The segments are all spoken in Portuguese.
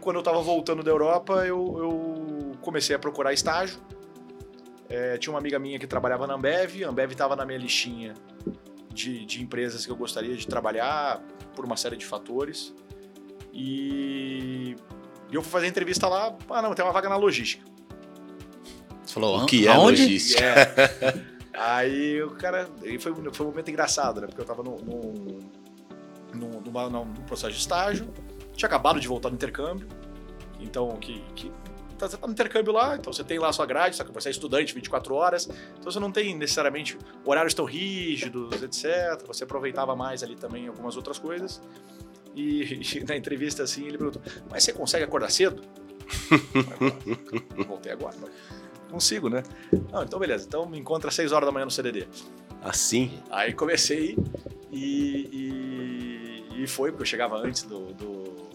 quando eu estava voltando da Europa, eu, eu comecei a procurar estágio. É, tinha uma amiga minha que trabalhava na Ambev, a Ambev estava na minha listinha de, de empresas que eu gostaria de trabalhar por uma série de fatores. E, e eu fui fazer entrevista lá, ah não, tem uma vaga na logística. Você falou, O que é aonde? logística? É. Aí o cara. Aí foi, foi um momento engraçado, né? Porque eu tava num, num, num, num processo de estágio, tinha acabado de voltar do intercâmbio. Então, que. que então você tá no intercâmbio lá, então você tem lá a sua grade, só que você é estudante 24 horas, então você não tem necessariamente horários tão rígidos, etc. Você aproveitava mais ali também algumas outras coisas. E, e na entrevista assim, ele perguntou: Mas você consegue acordar cedo? Voltei agora. Consigo, né? Não, então beleza. Então me encontra às 6 horas da manhã no CDD. Assim? Aí comecei e, e, e foi, porque eu chegava antes do, do,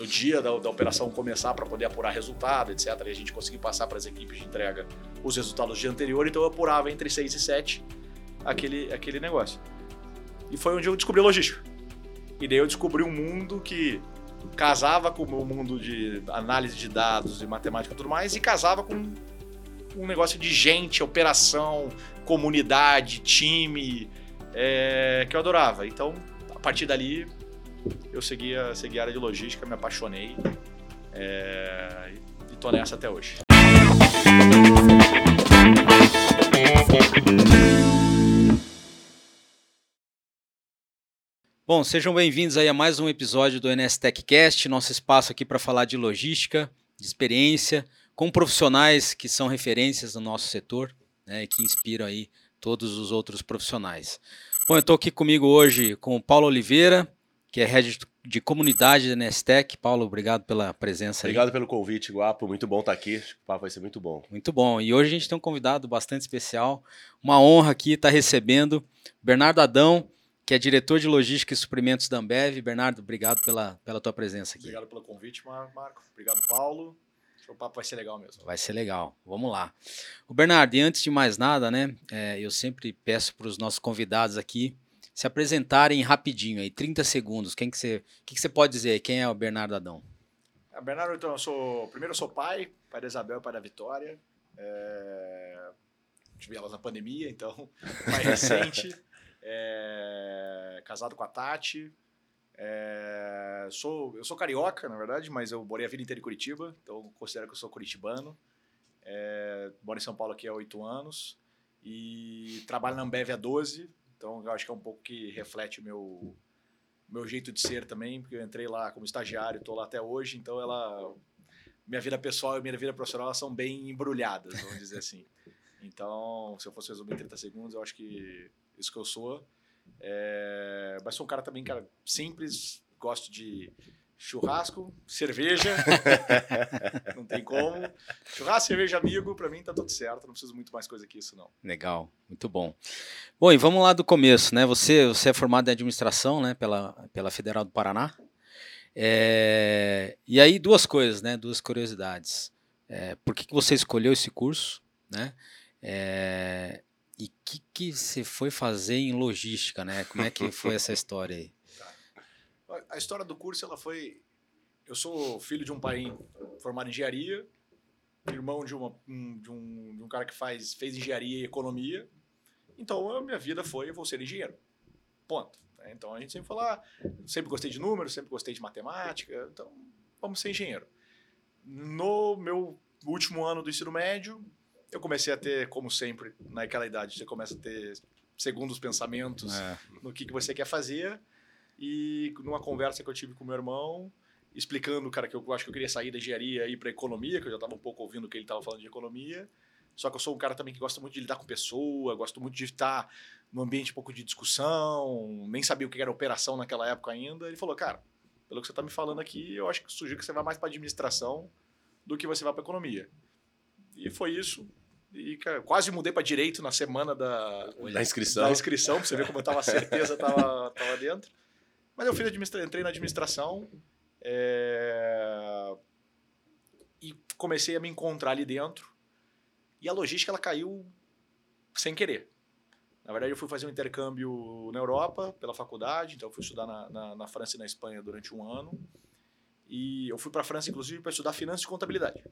do dia da, da operação começar para poder apurar resultado, etc. E a gente conseguir passar para as equipes de entrega os resultados do dia anterior, então eu apurava entre 6 e 7 aquele, aquele negócio. E foi onde eu descobri logística. E daí eu descobri um mundo que casava com o meu mundo de análise de dados e matemática e tudo mais, e casava com um negócio de gente, operação, comunidade, time, é, que eu adorava. Então, a partir dali, eu segui a, segui a área de logística, me apaixonei é, e tô nessa até hoje. Bom, sejam bem-vindos aí a mais um episódio do NS TechCast, nosso espaço aqui para falar de logística, de experiência, com profissionais que são referências no nosso setor né, e que inspiram aí todos os outros profissionais. Bom, eu estou aqui comigo hoje com o Paulo Oliveira, que é head de comunidade da Nestec. Paulo, obrigado pela presença aí. Obrigado pelo convite, Guapo. Muito bom estar aqui. O papo vai ser muito bom. Muito bom. E hoje a gente tem um convidado bastante especial. Uma honra aqui estar recebendo Bernardo Adão, que é diretor de logística e suprimentos da Ambev. Bernardo, obrigado pela, pela tua presença aqui. Obrigado pelo convite, Mar- Marco. Obrigado, Paulo. Acho que O papo vai ser legal mesmo. Vai ser legal. Vamos lá. O Bernardo, e antes de mais nada, né, é, eu sempre peço para os nossos convidados aqui se apresentarem rapidinho aí, 30 segundos. Quem que você, que, que você pode dizer? Quem é o Bernardo Adão? A Bernardo, então, eu sou. Primeiro eu sou pai, pai da Isabel pai da Vitória. É, Tive elas na pandemia, então, mais recente. É, Casado com a Tati. É, Sou, eu sou carioca, na verdade, mas eu morei a vida inteira em Curitiba, então considero que eu sou curitibano. É, Moro em São Paulo aqui há oito anos e trabalho na Ambev há 12, então eu acho que é um pouco que reflete o meu, meu jeito de ser também, porque eu entrei lá como estagiário, estou lá até hoje, então ela minha vida pessoal e minha vida profissional são bem embrulhadas, vamos dizer assim. Então, se eu fosse resumir em 30 segundos, eu acho que isso que eu sou. É, mas sou um cara também, cara, simples, gosto de churrasco, cerveja, não tem como. Churrasco, cerveja, amigo, pra mim tá tudo certo, não preciso muito mais coisa que isso, não. Legal, muito bom. Bom, e vamos lá do começo, né? Você, você é formado em administração, né, pela, pela Federal do Paraná. É, e aí duas coisas, né? Duas curiosidades. É, por que, que você escolheu esse curso, né? É, e o que, que você foi fazer em logística, né? Como é que foi essa história aí? A história do curso, ela foi... Eu sou filho de um pai formado em engenharia, irmão de, uma, um, de, um, de um cara que faz, fez engenharia e economia. Então, a minha vida foi, eu vou ser engenheiro. Ponto. né? Então, a gente sempre falou, ah, sempre gostei de números, sempre gostei de matemática, então, vamos ser engenheiro. No meu último ano do ensino médio, eu comecei a ter, como sempre, naquela idade, você começa a ter segundos pensamentos É, no que, que você quer fazer. E numa conversa que eu tive com meu irmão, explicando, cara, que eu acho que eu queria sair da engenharia e ir para economia, que eu já estava um pouco ouvindo o que ele estava falando de economia. Só que eu sou um cara também que gosta muito de lidar com pessoa, gosto muito de estar num ambiente um pouco de discussão, nem sabia o que era operação naquela época ainda. Ele falou, cara, pelo que você está me falando aqui, eu acho que sugiro que você vá mais para administração do que você vá para economia. E foi isso. E cara, quase mudei para direito na semana da, Da inscrição. da inscrição, pra você ver como eu tava a certeza tava, tava dentro. Mas eu fiz administra... entrei na administração é, e comecei a me encontrar ali dentro. E a logística ela caiu sem querer. Na verdade, eu fui fazer um intercâmbio na Europa pela faculdade, então eu fui estudar na, na, na França e na Espanha durante um ano. E eu fui para a França, inclusive, para estudar finanças e contabilidade.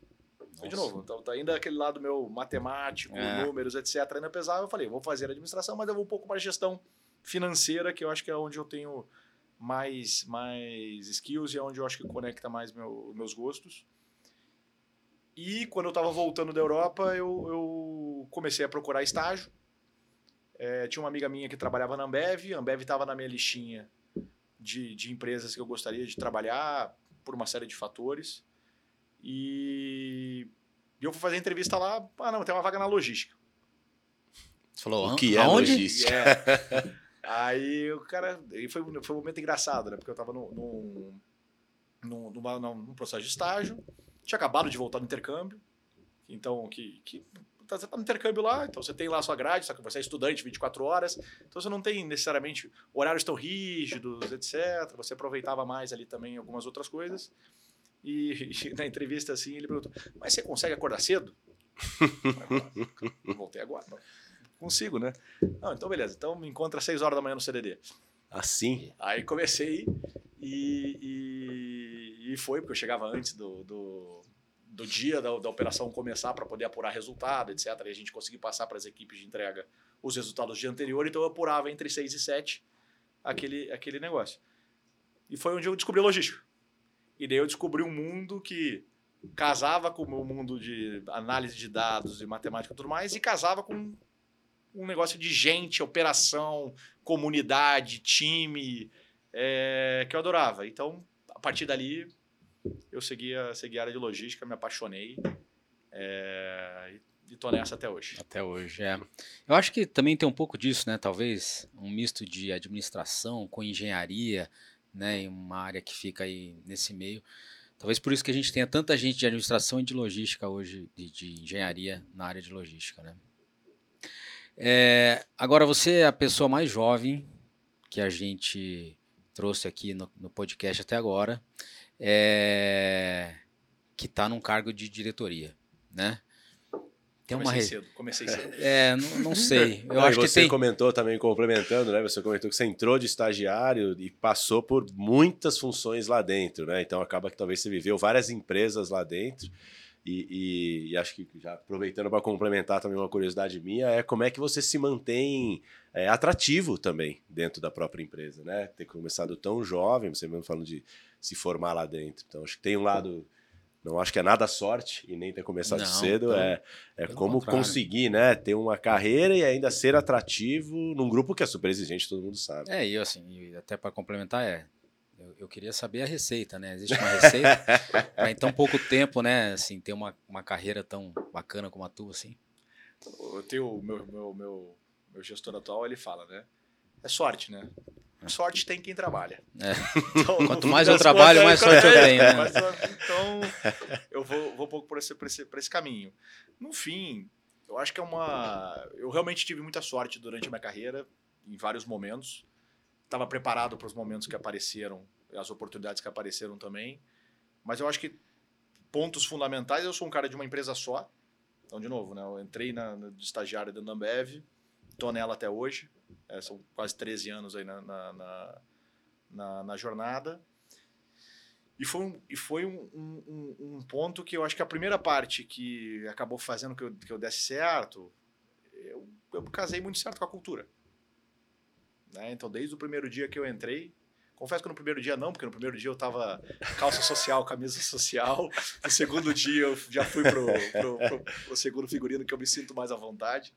Foi de novo. Então, tá ainda aquele lado meu matemático, É. números, etc. Ainda pesava. Eu falei, vou fazer administração, mas eu vou um pouco para gestão financeira, que eu acho que é onde eu tenho mais, mais skills e é onde eu acho que conecta mais meu, meus gostos. E quando eu estava voltando da Europa, eu, eu comecei a procurar estágio. É, tinha uma amiga minha que trabalhava na Ambev, a Ambev estava na minha listinha de, de empresas que eu gostaria de trabalhar por uma série de fatores. E, e eu fui fazer entrevista lá, ah não, tem uma vaga na logística. Você falou, O que é aonde? logística? É. Aí o cara. E foi, foi um momento engraçado, né? Porque eu tava num, num, num, numa- num processo de estágio, tinha acabado de voltar do intercâmbio. Então, que. que tá- você tá no intercâmbio lá, então você tem lá a sua grade, só que você é estudante 24 horas, então você não tem necessariamente horários tão rígidos, etc. Você aproveitava mais ali também algumas outras coisas. E, e na entrevista assim, ele perguntou: Mas você consegue acordar cedo? Eu Voltei agora. Consigo, né? Não, então beleza. Então me encontra às 6 horas da manhã no CDD. Assim? Aí comecei e, e, e foi, porque eu chegava antes do, do, do dia da, da operação começar para poder apurar resultado, etc. E a gente conseguir passar para as equipes de entrega os resultados do dia anterior. Então eu apurava entre 6 e 7 aquele, aquele negócio. E foi onde eu descobri logística. E daí eu descobri um mundo que casava com o meu mundo de análise de dados e matemática e tudo mais, e casava com um negócio de gente, operação, comunidade, time, é, que eu adorava. Então, a partir dali, eu segui a, segui a área de logística, me apaixonei é, e, tô nessa até hoje. Até hoje, é. Eu acho que também tem um pouco disso, né? Talvez um misto de administração com engenharia, né? Em uma área que fica aí nesse meio. Talvez por isso que a gente tenha tanta gente de administração e de logística hoje, de, de engenharia na área de logística, né? É, agora, você é a pessoa mais jovem que a gente trouxe aqui no, no podcast até agora, é, que está num cargo de diretoria, né? Tem uma comecei cedo, comecei cedo. é, não, não sei. Eu Não, acho que você tem. comentou também, complementando, né? Você comentou que você entrou de estagiário e passou por muitas funções lá dentro, né? Então acaba que talvez você viveu várias empresas lá dentro. E, e- e acho que já aproveitando para complementar também uma curiosidade minha, é como é que você se mantém é, atrativo também dentro da própria empresa, né? Ter começado tão jovem, você mesmo falando de se formar lá dentro. Então acho que tem um lado. Não acho que é nada sorte e nem ter começado Não, cedo, pelo- é, é como contrário. conseguir, né, ter uma carreira e ainda ser atrativo num grupo que é super exigente, todo mundo sabe. É, e assim, e até para complementar, é. Eu, eu queria saber a receita, né? Existe uma receita para em tão pouco tempo, né? Assim, ter uma, uma carreira tão bacana como a tua, assim. Eu tenho o meu, meu, meu, meu gestor atual, ele fala, né? É sorte, né? Sorte tem quem trabalha. É. Então, Quanto mais eu trabalho, mais sorte eu é, tenho, né? Então, eu vou, vou um pouco por esse, por, esse, por esse caminho. No fim, eu acho que é uma. Eu realmente tive muita sorte durante a minha carreira, em vários momentos. Estava preparado para os momentos que apareceram, as oportunidades que apareceram também. Mas eu acho que pontos fundamentais, eu sou um cara de uma empresa só. Então, de novo, né, eu entrei na, na, de estagiário da Ambev, estou nela até hoje. É, são quase 13 anos aí na, na, na, na jornada. E foi, um, e foi um, um, um, ponto que eu acho que a primeira parte que acabou fazendo que eu, que eu desse certo, eu, eu casei muito certo com a cultura. Né? Então, desde o primeiro dia que eu entrei, confesso que no primeiro dia não, porque no primeiro dia eu tava calça social, camisa social. No segundo dia eu já fui pro, pro, pro, pro segundo figurino que eu me sinto mais à vontade.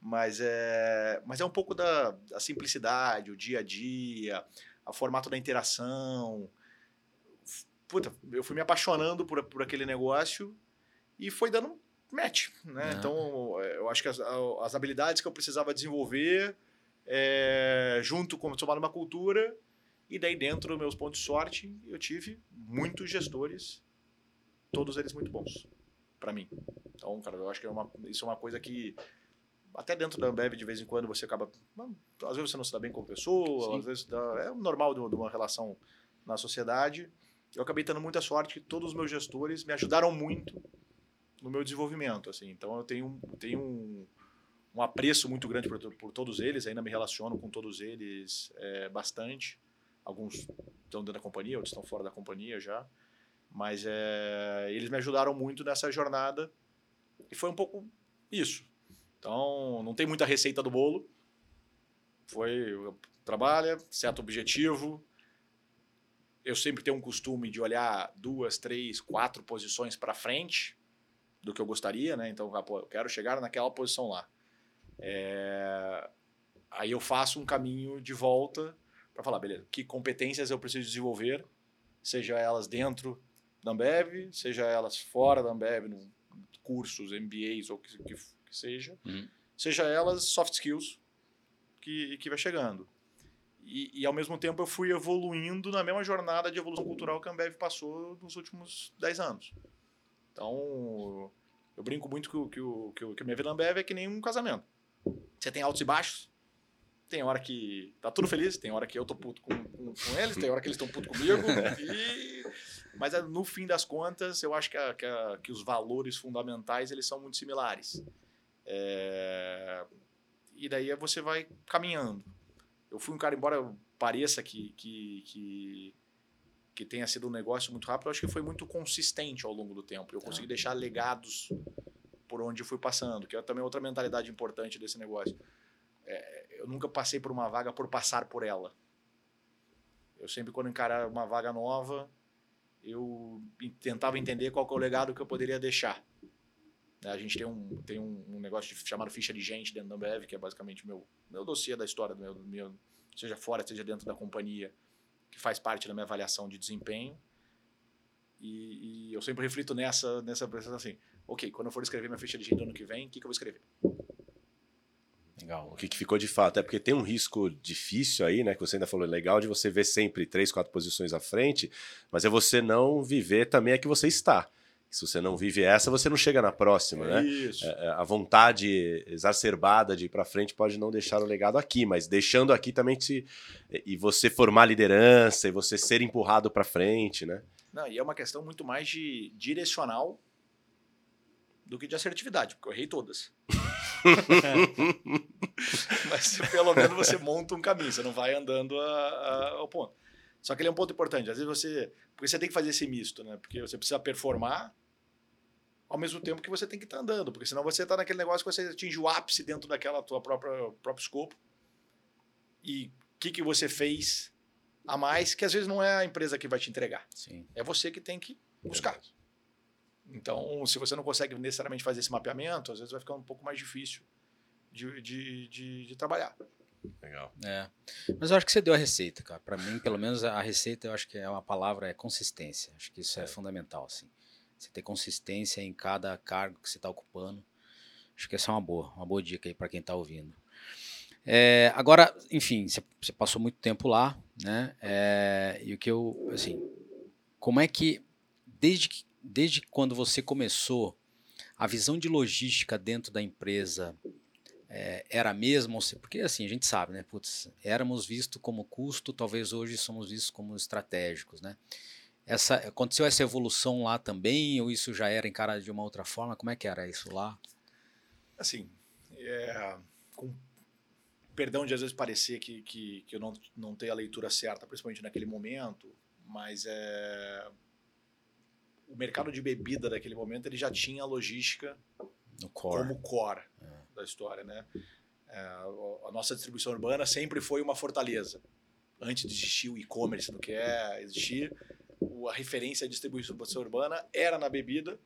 Mas é, mas é um pouco da, da simplicidade, o dia a dia, o formato da interação. Puta, eu fui me apaixonando por, por aquele negócio e foi dando match, né? Então, eu acho que as, as habilidades que eu precisava desenvolver é, junto com somar uma cultura e daí dentro dos meus pontos de sorte eu tive muitos gestores, todos eles muito bons para mim. Então, cara, eu acho que é uma, isso é uma coisa que até dentro da Ambev, de vez em quando, você acaba. Às vezes você não se dá bem com a pessoa, Sim. às vezes dá, é normal de uma, de uma relação na sociedade. Eu acabei tendo muita sorte que todos os meus gestores me ajudaram muito no meu desenvolvimento. Assim. Então eu tenho, tenho um, um apreço muito grande por, por, todos eles, ainda me relaciono com todos eles é, bastante. Alguns estão dentro da companhia, outros estão fora da companhia já. Mas é, eles me ajudaram muito nessa jornada e foi um pouco isso. Então, não tem muita receita do bolo. Foi trabalha, certo objetivo. Eu sempre tenho um costume de olhar duas, três, quatro posições para frente do que eu gostaria, né? Então, eu quero chegar naquela posição lá. É... Aí eu faço um caminho de volta para falar, beleza, que competências eu preciso desenvolver, seja elas dentro da Ambev, seja elas fora da Ambev, no cursos, MBAs ou que, que, que seja, uhum. seja elas soft skills que, que vai chegando. E, e, ao mesmo tempo eu fui evoluindo na mesma jornada de evolução cultural que a Ambev passou nos últimos 10 anos. Então, eu brinco muito que, que, que, que a minha vida na Ambev é que nem um casamento. Você tem altos e baixos, tem hora que tá tudo feliz, tem hora que eu tô puto com, com, com eles, tem hora que eles estão puto comigo. e... Mas é, no fim das contas, eu acho que, a, que, a, que os valores fundamentais eles são muito similares. É... E daí você vai caminhando. Eu fui um cara, embora pareça que, que, que, que tenha sido um negócio muito rápido, eu acho que foi muito consistente ao longo do tempo. Eu consegui deixar legados por onde fui passando, que é também outra mentalidade importante desse negócio. É, eu nunca passei por uma vaga por passar por ela. Eu sempre, quando encarar uma vaga nova, eu tentava entender qual é o legado que eu poderia deixar. A gente tem um, tem um, negócio chamado ficha de gente dentro da Ambev, que é basicamente meu, meu dossiê da história, do meu, meu, seja fora, seja dentro da companhia, que faz parte da minha avaliação de desempenho. E, e eu sempre reflito nessa, nessa assim, ok, quando eu for escrever minha ficha de gente do ano que vem, o que, que eu vou escrever? Legal. O que, que, ficou de fato? É porque tem um risco difícil aí, né? Que você ainda falou, legal de você ver sempre três, quatro posições à frente, mas é você não viver também a que você está. Se você não vive essa, você não chega na próxima, é né? Isso. É, é a vontade exacerbada de ir para frente pode não deixar o legado aqui, mas deixando aqui também se e você formar liderança e você ser empurrado para frente, né? Não, e é uma questão muito mais de direcional do que de assertividade, porque eu errei todas. Mas pelo menos você monta um caminho, você não vai andando a, a, ao ponto. Só que ele é um ponto importante. Às vezes você. Porque você tem que fazer esse misto, né? Porque você precisa performar ao mesmo tempo que você tem que estar tá andando. Porque senão você está naquele negócio que você atinge o ápice dentro daquela tua própria próprio escopo. E o que, que você fez a mais, que às vezes não é a empresa que vai te entregar. Sim. É você que tem que buscar. Então, se você não consegue necessariamente fazer esse mapeamento, às vezes vai ficar um pouco mais difícil de, de, de, de trabalhar. Legal. É. Mas eu acho que você deu a receita, cara. Para mim, pelo menos a receita, eu acho que é uma palavra, é consistência. Acho que isso é, é fundamental, assim. Você ter consistência em cada cargo que você está ocupando. Acho que essa é uma boa, uma boa dica aí para quem está ouvindo. É, agora, enfim, você, você, passou muito tempo lá, né? É, e o que eu, assim, como é que desde que desde quando você começou, a visão de logística dentro da empresa é, era a mesma? Porque assim, a gente sabe, né? Putz, éramos vistos como custo, talvez hoje somos vistos como estratégicos, né? Essa, aconteceu essa evolução lá também, ou isso já era encarado de uma outra forma? Como é que era isso lá? Assim, é, com perdão de às vezes parecer que, que, que eu não, não tenho a leitura certa, principalmente naquele momento, mas é, o mercado de bebida daquele momento ele já tinha a logística core. como core é. da história, né? É, a nossa distribuição urbana sempre foi uma fortaleza. Antes de existir o e-commerce, do que é existir, a referência à distribuição urbana era na bebida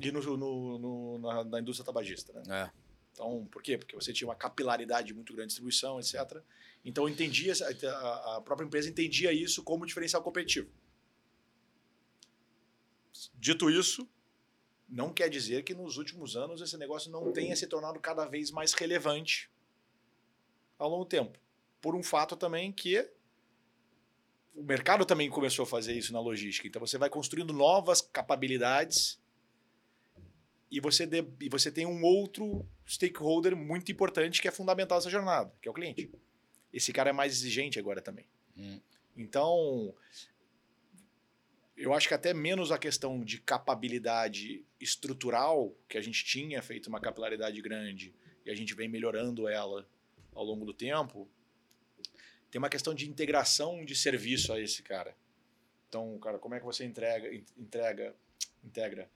e no, no, no na, na, indústria tabagista, né? É. Então, por quê? Porque você tinha uma capilaridade muito grande de distribuição, etc. Então, entendia a própria empresa entendia isso como diferencial competitivo. Dito isso, não quer dizer que nos últimos anos esse negócio não tenha se tornado cada vez mais relevante ao longo do tempo. Por um fato também que o mercado também começou a fazer isso na logística. Então você vai construindo novas capabilidades e você, de, e você tem um outro stakeholder muito importante que é fundamental nessa jornada, que é o cliente. Esse cara é mais exigente agora também. Hum. Então, eu acho que até menos a questão de capabilidade estrutural, que a gente tinha feito uma capilaridade grande e a gente vem melhorando ela ao longo do tempo, tem uma questão de integração de serviço a esse cara. Então, cara, como é que você entrega, entrega, integra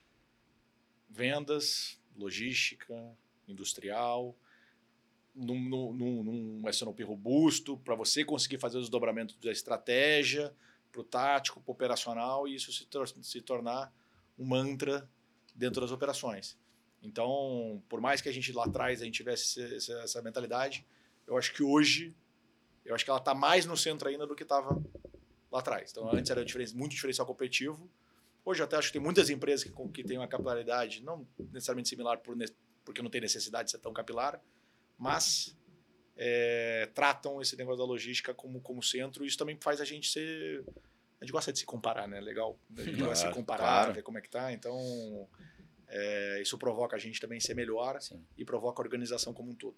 vendas, logística, industrial, num, num, num, num SNOP robusto, para você conseguir fazer os dobramentos da estratégia, para o tático, para o operacional, e isso se, tor se tornar um mantra dentro das operações. Então, por mais que a gente lá atrás a gente tivesse essa, essa mentalidade, eu acho que hoje, eu acho que ela está mais no centro ainda do que estava lá atrás. Então, antes era muito diferencial competitivo. Hoje, até acho que tem muitas empresas que, que têm uma capilaridade, não necessariamente similar por, porque não tem necessidade de ser tão capilar, mas é, tratam esse negócio da logística como, como centro. E isso também faz a gente ser. A gente gosta de se comparar, né? Legal. A gente gosta de se comparar, claro. ver como é que tá. Então, é, isso provoca a gente também ser melhor Sim. e provoca a organização como um todo.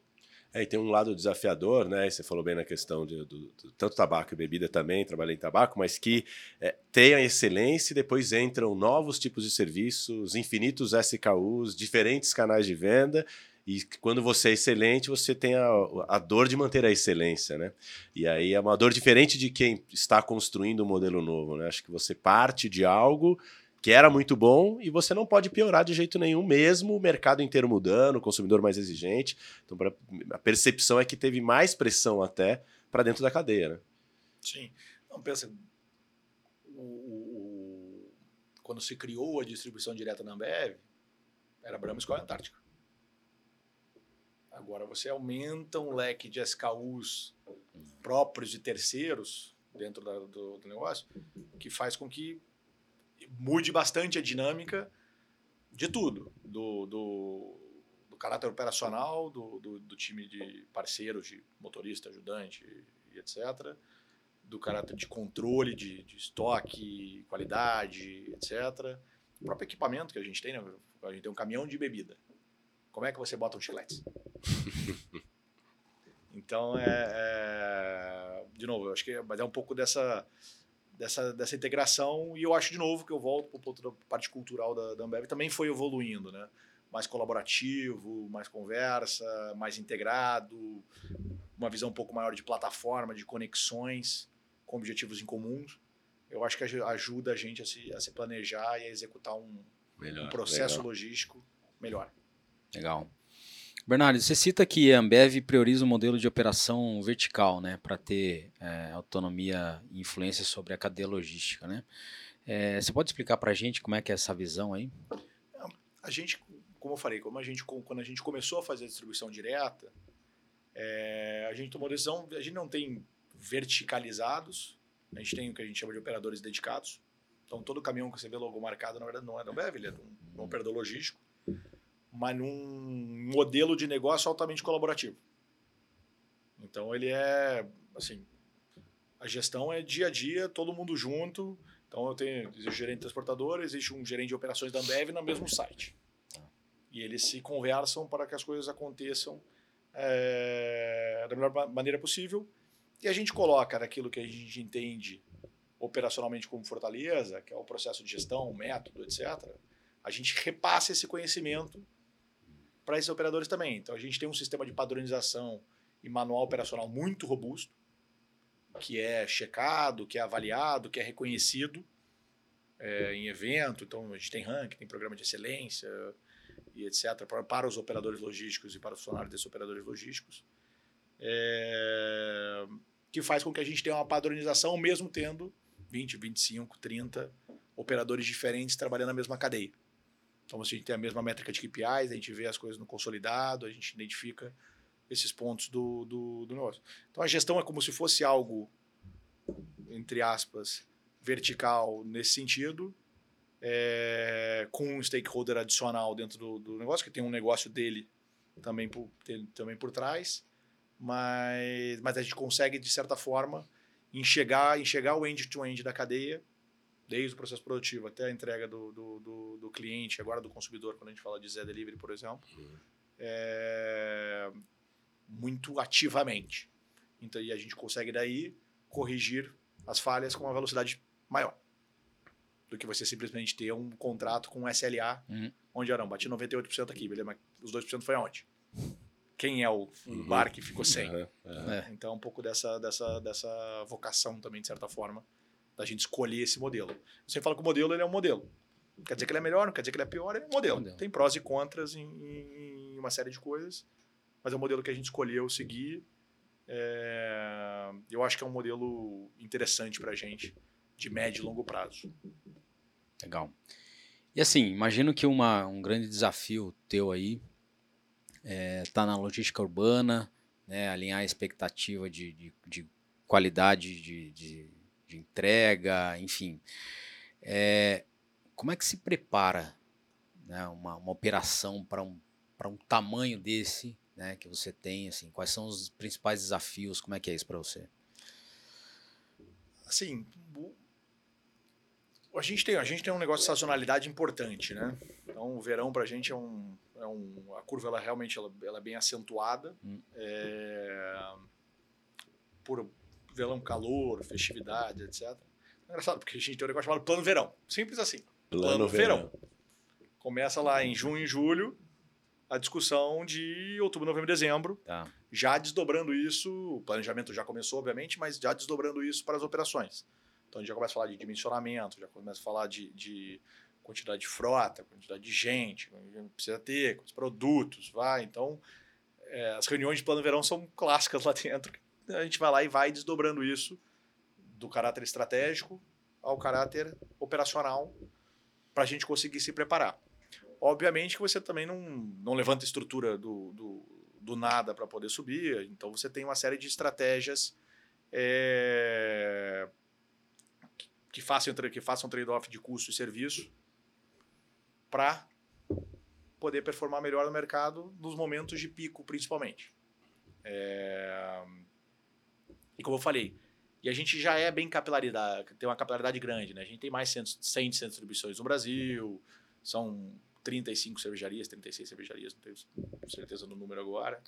É, e tem um lado desafiador, né? Você falou bem na questão de, do, do, tanto tabaco e bebida também, trabalhei em tabaco, mas que é, tem a excelência e depois entram novos tipos de serviços, infinitos SKUs, diferentes canais de venda. E quando você é excelente, você tem a, a dor de manter a excelência, né? E aí é uma dor diferente de quem está construindo um modelo novo, né? Acho que você parte de algo que era muito bom e você não pode piorar de jeito nenhum, mesmo o mercado inteiro mudando, o consumidor mais exigente. Então, pra, a percepção é que teve mais pressão até para dentro da cadeia, né? Sim. Não, pensa, o, o, quando se criou a distribuição direta na Ambev, era Brahma Escola Antártica. Agora você aumenta um leque de SKUs próprios de terceiros dentro da, do, do negócio, que faz com que mude bastante a dinâmica de tudo, do, do, do caráter operacional, do, do, do, time de parceiros, de motorista, ajudante e etc., do caráter de controle de, de estoque, qualidade, etc. O próprio equipamento que a gente tem, né? a gente tem um caminhão de bebida. Como é que você bota um chiclete? então, é, é, de novo, eu acho que é, mas é um pouco dessa dessa, dessa integração. E eu acho, de novo, que eu volto para o ponto da parte cultural da, da Ambev, também foi evoluindo, né? Mais colaborativo, mais conversa, mais integrado, uma visão um pouco maior de plataforma, de conexões com objetivos em comuns. Eu acho que ajuda a gente a se, a se planejar e a executar um, melhor, um processo legal. logístico melhor. Legal. Bernardo, você cita que a Ambev prioriza o modelo de operação vertical, né, para ter é, autonomia e influência sobre a cadeia logística, né? É, você pode explicar para a gente como é que é essa visão aí? A gente, como eu falei, como a gente, quando a gente começou a fazer a distribuição direta, é, a gente tomou a decisão, a gente não tem verticalizados, a gente tem o que a gente chama de operadores dedicados. Então, todo caminhão que você vê logo marcado, na verdade, não é da Ambev, ele é um, um operador logístico mas num modelo de negócio altamente colaborativo. Então ele é assim, a gestão é dia a dia, todo mundo junto. Então eu tenho existe gerente transportador, existe um gerente de operações da Ambev no mesmo site. E eles se conversam para que as coisas aconteçam é, da melhor maneira possível. E a gente coloca naquilo que a gente entende operacionalmente como fortaleza, que é o processo de gestão, método, etc. A gente repassa esse conhecimento para esses operadores também. Então a gente tem um sistema de padronização e manual operacional muito robusto, que é checado, que é avaliado, que é reconhecido é, em evento. Então a gente tem ranking, tem programa de excelência e etc. para, para os operadores logísticos e para os funcionários desses operadores logísticos. É, que faz com que a gente tenha uma padronização, mesmo tendo 20, 25, 30 operadores diferentes trabalhando na mesma cadeia. Então, a gente tem a mesma métrica de KPIs, a gente vê as coisas no consolidado, a gente identifica esses pontos do, do, do negócio. Então, a gestão é como se fosse algo, entre aspas, vertical nesse sentido, é, com um stakeholder adicional dentro do, do, negócio, que tem um negócio dele também por, também por trás, mas, mas a gente consegue, de certa forma, enxergar, enxergar o end-to-end -end da cadeia desde o processo produtivo até a entrega do, do, do, do cliente, agora do consumidor, quando a gente fala de Zé Delivery, por exemplo, uhum. é, muito ativamente. Então, e a gente consegue daí corrigir as falhas com uma velocidade maior do que você simplesmente ter um contrato com um SLA, uhum. onde, ah, não, bati 98% aqui, beleza, mas os 2% foi aonde? Quem é o, uhum. bar que ficou sem? É. Então, um pouco dessa, dessa, dessa vocação também, de certa forma, da gente escolher esse modelo. Você fala que o modelo ele é um modelo. Não quer dizer que ele é melhor, não quer dizer que ele é pior, ele é um modelo. Modelo. Tem prós e contras em, em uma série de coisas, mas é o modelo que a gente escolheu seguir. É, eu acho que é um modelo interessante para a gente, de médio e longo prazo. Legal. E assim, imagino que uma, um grande desafio teu aí está na logística urbana, né, alinhar a expectativa de, de, de qualidade de, de, de entrega, enfim. É, como é que se prepara né, uma, uma operação para um, um tamanho desse né, que você tem? Assim, quais são os principais desafios? Como é que é isso para você? Assim, a gente, tem, a gente tem um negócio de sazonalidade importante, né? Então, o verão para a gente é um, é um... A curva, ela realmente ela, ela é bem acentuada. Hum. É, por verão, calor, festividade, etc. É engraçado, porque a gente tem um negócio chamado plano verão. Simples assim. Plano verão. Começa lá em junho e julho a discussão de outubro, novembro dezembro, Tá. já desdobrando isso, o planejamento já começou, obviamente, mas já desdobrando isso para as operações. Então a gente já começa a falar de dimensionamento, já começa a falar de, de quantidade de frota, quantidade de gente, precisa ter, quantos produtos, vai. Então é, as reuniões de plano verão são clássicas lá dentro. A gente vai lá e vai desdobrando isso do caráter estratégico ao caráter operacional para a gente conseguir se preparar. Obviamente que você também não, não levanta estrutura do, do, do nada para poder subir, então você tem uma série de estratégias é, que- façam, que façam trade-off de custo e serviço para poder performar melhor no mercado nos momentos de pico, principalmente. É, E como eu falei, e a gente já é bem capilaridade, tem uma capilaridade grande, né? A gente tem mais de 100 centros de distribuições no Brasil, são 35 cervejarias, 36 cervejarias, não tenho certeza do número agora,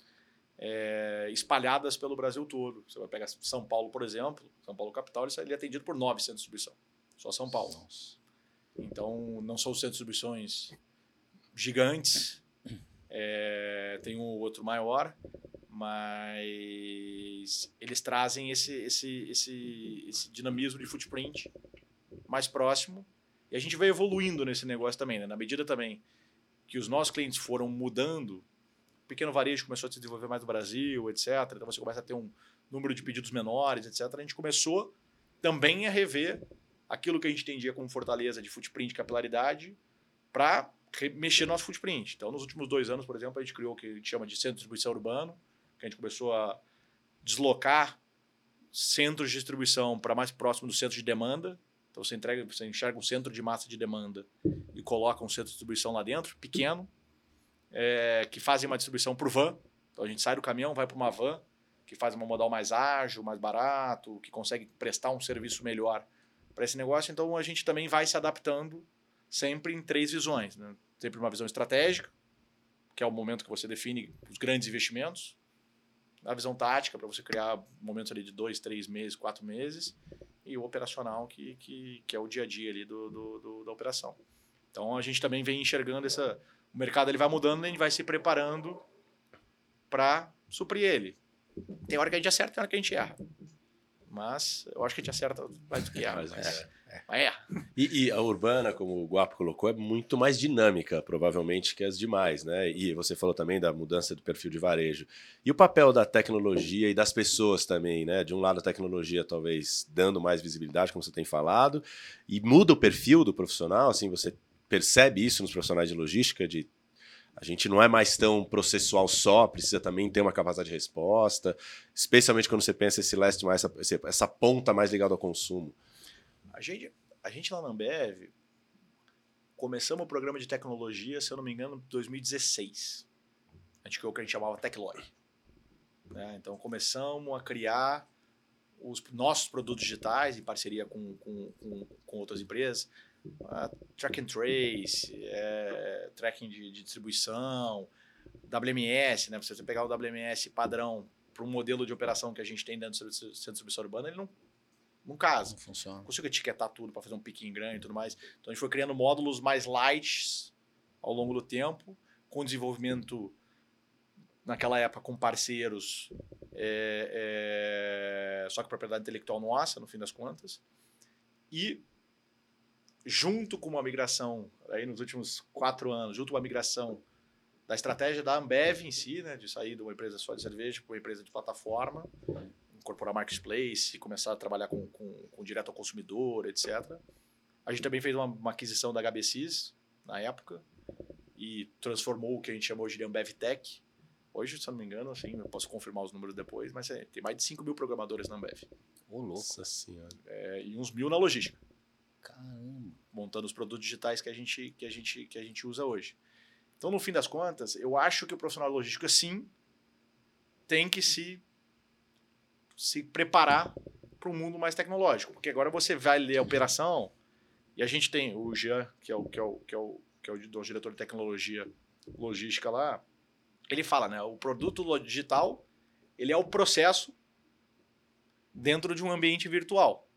é, espalhadas pelo Brasil todo. Você vai pegar São Paulo, por exemplo, São Paulo capital, ele é atendido por nove centros de distribuição, só São Paulo. Então, não são centros de distribuições gigantes, é, tem um ou outro maior, mas eles trazem esse, esse, esse, esse dinamismo de footprint mais próximo. E a gente vai evoluindo nesse negócio também, né? na medida também que os nossos clientes foram mudando, o pequeno varejo começou a se desenvolver mais no Brasil, etc. Então você começa a ter um número de pedidos menores, etc. A gente começou também a rever aquilo que a gente entendia como fortaleza de footprint e capilaridade para mexer no nosso footprint. Então, nos últimos dois anos, por exemplo, a gente criou o que a gente chama de centro de distribuição urbano, que a gente começou a deslocar centros de distribuição para mais próximo do centro de demanda. Então, você, entrega, você enxerga um centro de massa de demanda e coloca um centro de distribuição lá dentro, pequeno, é, que fazem uma distribuição por van. Então, a gente sai do caminhão, vai para uma van, que faz uma modal mais ágil, mais barato, que consegue prestar um serviço melhor para esse negócio. Então, a gente também vai se adaptando sempre em três visões. Né? Sempre uma visão estratégica, que é o momento que você define os grandes investimentos. A visão tática, para você criar momentos ali de dois, três meses, quatro meses. E o operacional, que, que, que é o dia a dia ali do, do, do- da operação. Então, a gente também vem enxergando essa... O mercado ele vai mudando e a gente vai se preparando para suprir ele. Tem hora que a gente acerta, tem hora que a gente erra. Mas eu acho que a gente acerta mais do que erra. Mas- Mas, mas erra. E, e a urbana, como o Guapo colocou, é muito mais dinâmica, provavelmente, que as demais, né? E você falou também da mudança do perfil de varejo. E o papel da tecnologia e das pessoas também, né? De um lado, a tecnologia talvez dando mais visibilidade, como você tem falado, e muda o perfil do profissional, assim, você percebe isso nos profissionais de logística, de a gente não é mais tão processual só, precisa também ter uma capacidade de resposta, especialmente quando você pensa esse last mais, essa, essa ponta mais ligada ao consumo. A gente, a gente lá na Ambev, começamos o programa de tecnologia, se eu não me engano, em 2016. A gente criou o que a gente chamava Tecloy. Né? Então começamos a criar os nossos produtos digitais em parceria com, com, com, com outras empresas. track and trace, é, tracking de, de distribuição, WMS, né? Você pegar o WMS padrão para um modelo de operação que a gente tem dentro do centro de distribuição urbana, ele não, não casa Não funciona. não consigo etiquetar tudo para fazer um piquinho grande e tudo mais. Então a gente foi criando módulos mais light ao longo do tempo, com desenvolvimento naquela época com parceiros, é, é, só que propriedade intelectual nossa, no fim das contas. E junto com uma migração, aí nos últimos quatro anos, junto com a migração da estratégia da Ambev em si, né, de sair de uma empresa só de cerveja para uma empresa de plataforma, incorporar marketplace, começar a trabalhar com, com, com direto ao consumidor, etc. A gente também fez uma, uma aquisição da HBCs na época e transformou o que a gente chamou de Ambev Tech. Hoje, se eu não me engano, assim, eu posso confirmar os números depois, mas é, tem mais de 5 mil programadores na Ambev. Ô, louco. Nossa senhora. É, e uns mil na logística. Caramba. montando os produtos digitais que a gente, que a gente, que a gente usa hoje. Então, no fim das contas, eu acho que o profissional de logística, sim, tem que se, se preparar para um mundo mais tecnológico. Porque agora você vai ler a operação e a gente tem o Jean, que é o, que é o, que é o, que é o diretor de tecnologia logística lá, ele fala, né? O produto digital, ele é o processo dentro de um ambiente virtual.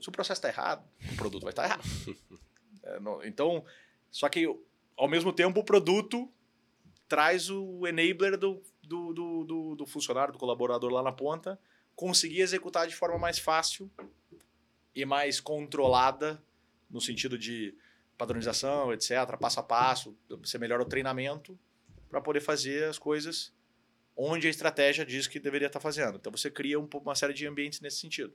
Se o processo está errado, o produto vai estar errado. É, não- então, só que ao mesmo tempo o produto traz o enabler do, do, do, do, do funcionário, do colaborador lá na ponta, conseguir executar de forma mais fácil e mais controlada, no sentido de padronização, etc., passo a passo, você melhora o treinamento para poder fazer as coisas onde a estratégia diz que deveria estar fazendo. Então você cria um, uma série de ambientes nesse sentido.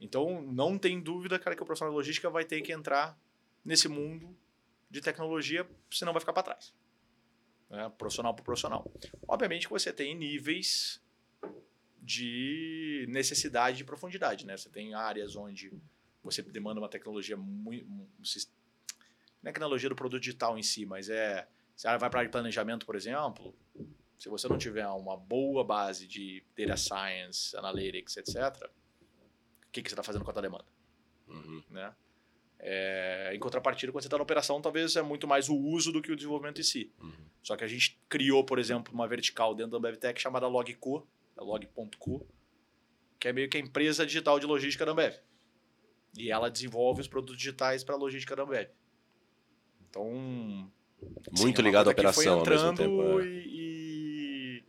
Então não tem dúvida, cara, que o profissional de logística vai ter que entrar nesse mundo de tecnologia, senão vai ficar para trás. Né? Profissional por profissional. Obviamente que você tem níveis de necessidade de profundidade, né? Você tem áreas onde você demanda uma tecnologia muito não é tecnologia do produto digital em si, mas é se ela vai para a área de planejamento, por exemplo, se você não tiver uma boa base de data science, analytics, etc, o que, que você está fazendo com a tua demanda? Uhum. né? É, em contrapartida, quando você está na operação, talvez é muito mais o uso do que o desenvolvimento em si. Uhum. Só que a gente criou, por exemplo, uma vertical dentro da AmbevTech chamada Logco, a log.co, que é meio que a empresa digital de logística da Ambev. E ela desenvolve os produtos digitais para a logística da Ambev. Então, Muito Sim, é ligado à operação ao mesmo tempo. é. E,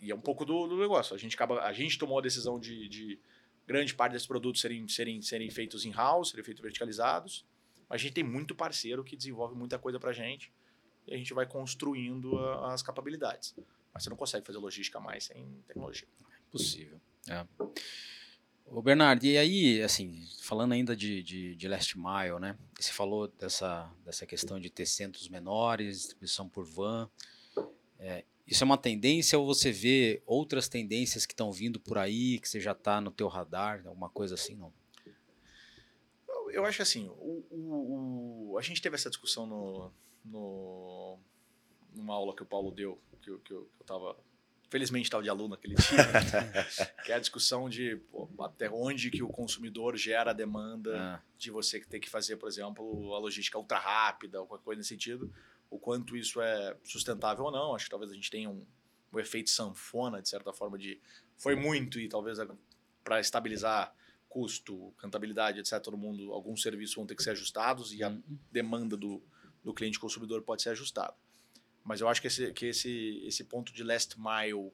e, e é um pouco do, do negócio. A gente, acaba, a gente tomou a decisão de, de grande parte desses produtos serem, serem, serem feitos in-house, serem feitos verticalizados. Mas a gente tem muito parceiro que desenvolve muita coisa pra gente e a gente vai construindo a- as capabilidades. Mas você não consegue fazer logística mais sem tecnologia. Possível. É. Ô Bernardo, e aí, assim, falando ainda de, de, de last mile, né? Você falou dessa, dessa questão de ter centros menores, distribuição por van. É, isso é uma tendência ou você vê outras tendências que estão vindo por aí, que você já está no teu radar, alguma coisa assim, não? Eu, eu acho assim, o, o- o- a gente teve essa discussão no, no, numa aula que o Paulo deu, que, eu- que eu, que eu tava, felizmente estava de aluno aquele dia, que é a discussão de pô, até onde que o consumidor gera a demanda Ah, de você ter que fazer, por exemplo, a logística ultra rápida, ou qualquer coisa nesse sentido, o quanto isso é sustentável ou não. Acho que talvez a gente tenha um, um efeito sanfona, de certa forma, de foi muito e talvez para estabilizar custo, rentabilidade, etc., todo mundo, alguns serviços vão ter que ser ajustados e a hum, demanda do, do cliente consumidor pode ser ajustada. Mas eu acho que esse, que esse, esse ponto de last mile,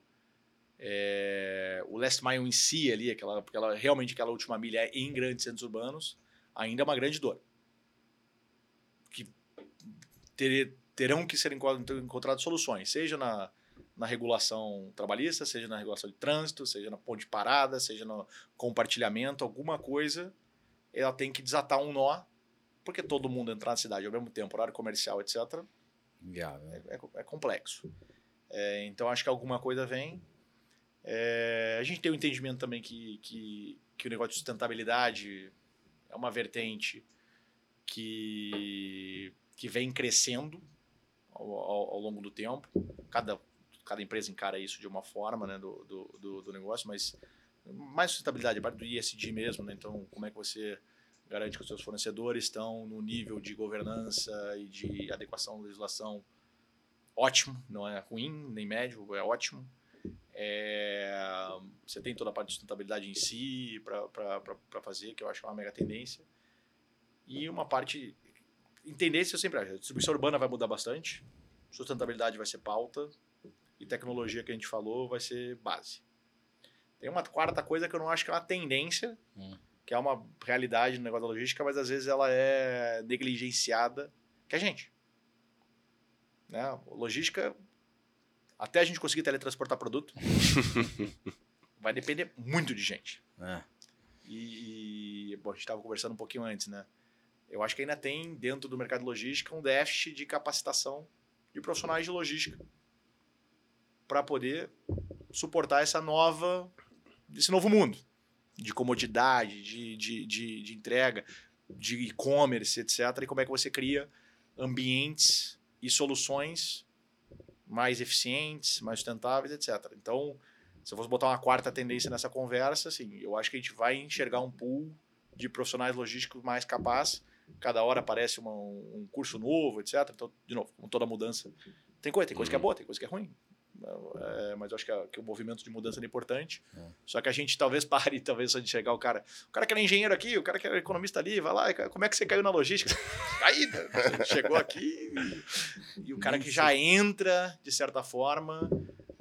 é, o last mile em si ali, aquela, porque ela, realmente aquela última milha é em grandes centros urbanos, ainda é uma grande dor. Que ter, terão que ser enco- encontradas soluções, seja na, na regulação trabalhista, seja na regulação de trânsito, seja na ponte parada, seja no compartilhamento, alguma coisa, ela tem que desatar um nó, porque todo mundo entrar na cidade ao mesmo tempo, horário comercial, etc., inviável. né? é, é complexo. É, então acho que alguma coisa vem. É, a gente tem o entendimento também que, que, que o negócio de sustentabilidade é uma vertente que, que vem crescendo ao, ao, ao longo do tempo. Cada, cada empresa encara isso de uma forma né, do, do, do, negócio, mas mais sustentabilidade, a parte do ISD mesmo. Né? Então, como é que você garante que os seus fornecedores estão no nível de governança e de adequação à legislação ótimo, não é ruim nem médio, é ótimo. É, você tem toda a parte de sustentabilidade em si para fazer, que eu acho é uma mega tendência. E uma parte. Em tendência, eu sempre acho. A distribuição urbana vai mudar bastante, sustentabilidade vai ser pauta, e tecnologia que a gente falou vai ser base. Tem uma quarta coisa que eu não acho que é uma tendência, Hum. Que é uma realidade no negócio da logística, mas às vezes ela é negligenciada, que é a gente. Né? Logística, até a gente conseguir teletransportar produto, vai depender muito de gente. É. E, bom, a gente estava conversando um pouquinho antes, né? Eu acho que ainda tem dentro do mercado de logística um déficit de capacitação de profissionais de logística para poder suportar essa nova, esse novo mundo de comodidade, de, de, de, de entrega, de e-commerce, etc. E como é que você cria ambientes e soluções mais eficientes, mais sustentáveis, etc. Então, se eu fosse botar uma quarta tendência nessa conversa, assim, eu acho que a gente vai enxergar um pool de profissionais logísticos mais capazes. Cada hora aparece uma, um curso novo, etc. Então, de novo, como toda mudança, tem coisa, tem coisa que é boa, tem coisa que é ruim. É, mas eu acho que, a, que, o movimento de mudança é importante. É. Só que a gente talvez pare, talvez, de chegar o cara. O cara que era engenheiro aqui, o cara que era economista ali, vai lá, como é que você caiu na logística? Caída! chegou aqui e, e o cara que já entra, de certa forma,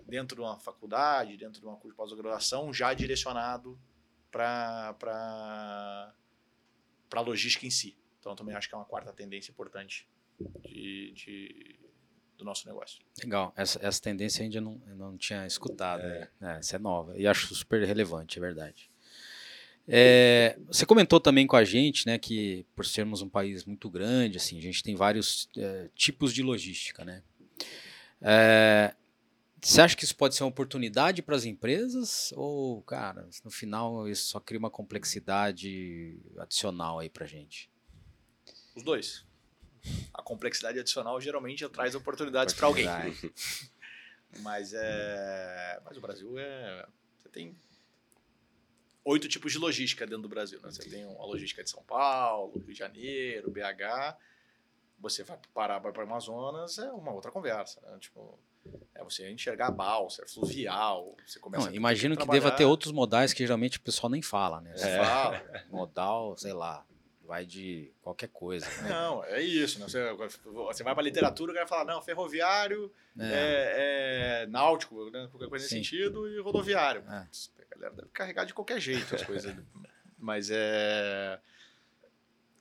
dentro de uma faculdade, dentro de uma curso de pós-graduação, já direcionado para a logística em si. Então, também acho que é uma quarta tendência importante de, de do nosso negócio. Legal, essa, essa tendência ainda não, não tinha escutado. É. Né? essa é nova e acho super relevante, é verdade. É, você comentou também com a gente, né, que por sermos um país muito grande, assim, a gente tem vários é, tipos de logística, né? É, você acha que isso pode ser uma oportunidade para as empresas ou, cara, no final isso só cria uma complexidade adicional aí para gente? Os dois a complexidade adicional geralmente traz oportunidades para alguém. mas é, mas o Brasil é, você tem oito tipos de logística dentro do Brasil. Né? Você tem a logística de São Paulo, Rio de Janeiro, BH. Você vai parar para o Amazonas é uma outra conversa. Né? Tipo, é você enxergar a balsa, é fluvial. Você começa Não, imagino que deva ter outros modais que geralmente o pessoal nem fala, né? Você é. fala. Modal, sei lá, vai de qualquer coisa. Né? Não, é isso. Né? Você, você vai para literatura, o cara fala, não, ferroviário, é. É, é náutico, né? qualquer coisa Sim. nesse sentido, e rodoviário. É. A galera deve carregar de qualquer jeito as coisas. Mas é.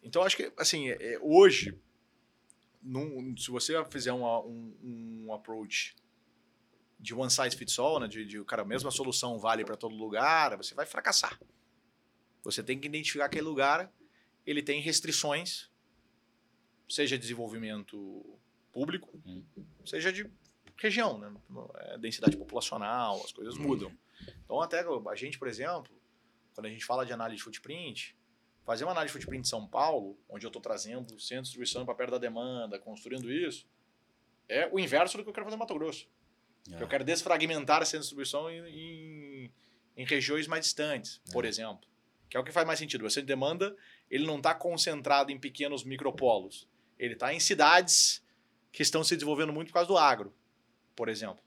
Então, acho que, assim, é, hoje, num, se você fizer uma, um, um approach de one size fits all, né? de, de cara, a mesma solução vale para todo lugar, você vai fracassar. Você tem que identificar aquele lugar ele tem restrições, seja desenvolvimento público, hum. seja de região, né? É, densidade populacional, as coisas hum. mudam. Então, até a gente, por exemplo, quando a gente fala de análise de footprint, fazer uma análise de footprint em São Paulo, onde eu estou trazendo centro de distribuição para perto da demanda, construindo isso, é o inverso do que eu quero fazer em Mato Grosso. É. Eu quero desfragmentar a centro de distribuição em, em, em regiões mais distantes, é. por exemplo. Que é o que faz mais sentido. O centro de demanda ele não está concentrado em pequenos micropolos. Ele está em cidades que estão se desenvolvendo muito por causa do agro, por exemplo.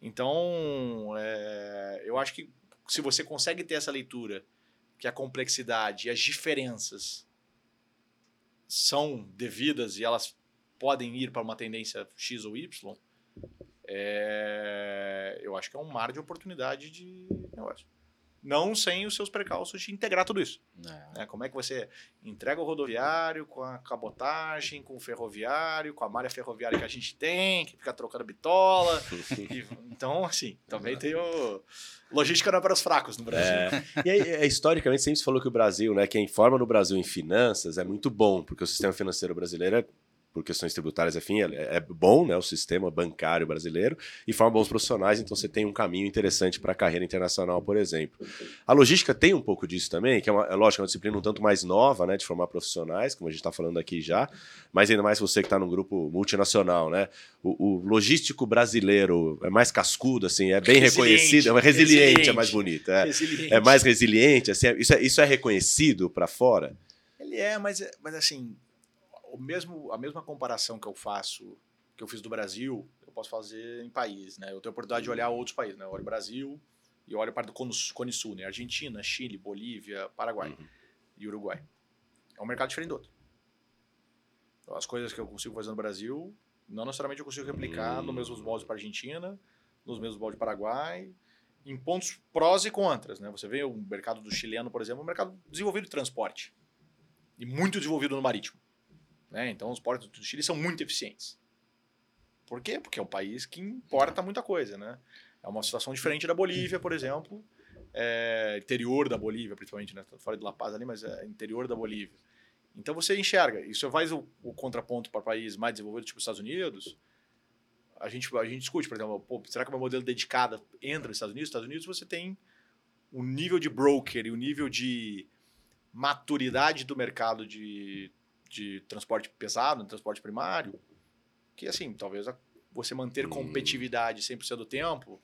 Então, é, eu acho que se você consegue ter essa leitura, que a complexidade e as diferenças são devidas e elas podem ir para uma tendência X ou Y, é, eu acho que é um mar de oportunidade de negócio não sem os seus precalços de integrar tudo isso. É. Né? Como é que você entrega o rodoviário com a cabotagem, com o ferroviário, com a malha ferroviária que a gente tem, que fica trocando bitola. e, então, assim, também tem o... Logística não é para os fracos no Brasil. É. E aí, é, historicamente sempre se falou que o Brasil, né, quem forma no Brasil em finanças é muito bom, porque o sistema financeiro brasileiro é por questões tributárias, enfim, é, é bom, né, o sistema bancário brasileiro, e forma bons profissionais, então você tem um caminho interessante para a carreira internacional, por exemplo. A logística tem um pouco disso também, que é, uma, é lógico, é uma disciplina um tanto mais nova, né, de formar profissionais, como a gente está falando aqui já, mas ainda mais você que está num grupo multinacional, né, o, o, logístico brasileiro é mais cascudo, assim, é bem reconhecido, é mais resiliente, resiliente, é mais bonito, é, é mais resiliente, assim, é, isso, é, isso é reconhecido para fora? Ele é, mas, mas assim, o mesmo, a mesma comparação que eu faço, que eu fiz do Brasil, eu posso fazer em país, né? Eu tenho a oportunidade de olhar outros países, né? Eu olho o Brasil e olho para do Cone Sul, né? Argentina, Chile, Bolívia, Paraguai uhum. e Uruguai. É um mercado diferente do outro. Então, as coisas que eu consigo fazer no Brasil, não necessariamente eu consigo replicar uhum. nos mesmos moldes para Argentina, nos mesmos moldes para Paraguai, em pontos prós e contras. Né? Você vê o mercado do chileno, por exemplo, é um mercado desenvolvido de transporte e muito desenvolvido no marítimo. Né? Então, os portos do Chile são muito eficientes. Por quê? Porque é um país que importa muita coisa. Né? É uma situação diferente da Bolívia, por exemplo, é, interior da Bolívia, principalmente, né? fora de La Paz ali, mas é interior da Bolívia. Então você enxerga, você faz o, o contraponto para países mais desenvolvidos, tipo os Estados Unidos, a gente, a gente discute, por exemplo, pô, será que o meu modelo dedicado entra nos Estados Unidos? Nos Estados Unidos você tem o nível de broker e o nível de maturidade do mercado de, de transporte pesado, transporte primário, que assim, talvez você manter hum. competitividade 100% do tempo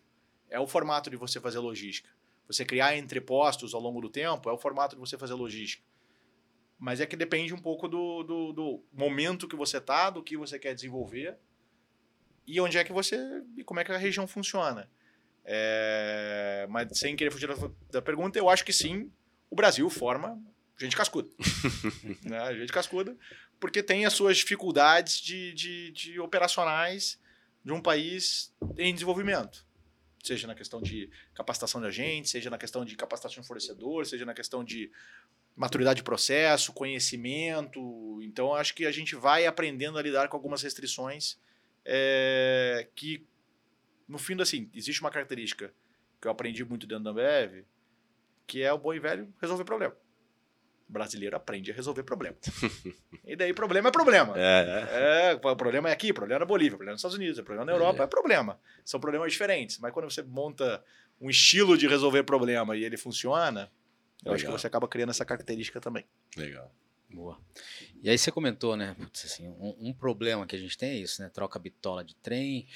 é o formato de você fazer logística. Você criar entrepostos ao longo do tempo é o formato de você fazer logística. Mas é que depende um pouco do, do, do momento que você está, do que você quer desenvolver e onde é que você. e como é que a região funciona. É, mas sem querer fugir da, da, pergunta, eu acho que sim, o Brasil forma gente cascuda. né? Gente cascuda, porque tem as suas dificuldades de, de, de operacionais de um país em desenvolvimento seja na questão de capacitação de agentes, seja na questão de capacitação de fornecedor, seja na questão de maturidade de processo, conhecimento. Então, acho que a gente vai aprendendo a lidar com algumas restrições é, que, no fim, assim, existe uma característica que eu aprendi muito dentro da Ambev, que é o bom e velho resolver problema. O brasileiro aprende a resolver problema. e daí problema é problema. É, é. é, o problema é aqui, o problema é na Bolívia, o problema é nos Estados Unidos, o problema na Europa é. é problema. São problemas diferentes. Mas quando você monta um estilo de resolver problema e ele funciona, eu Legal. acho que você acaba criando essa característica também. Legal. Boa. E aí você comentou, né? Putz, assim, um, um, problema que a gente tem é isso, né? Troca bitola de trem,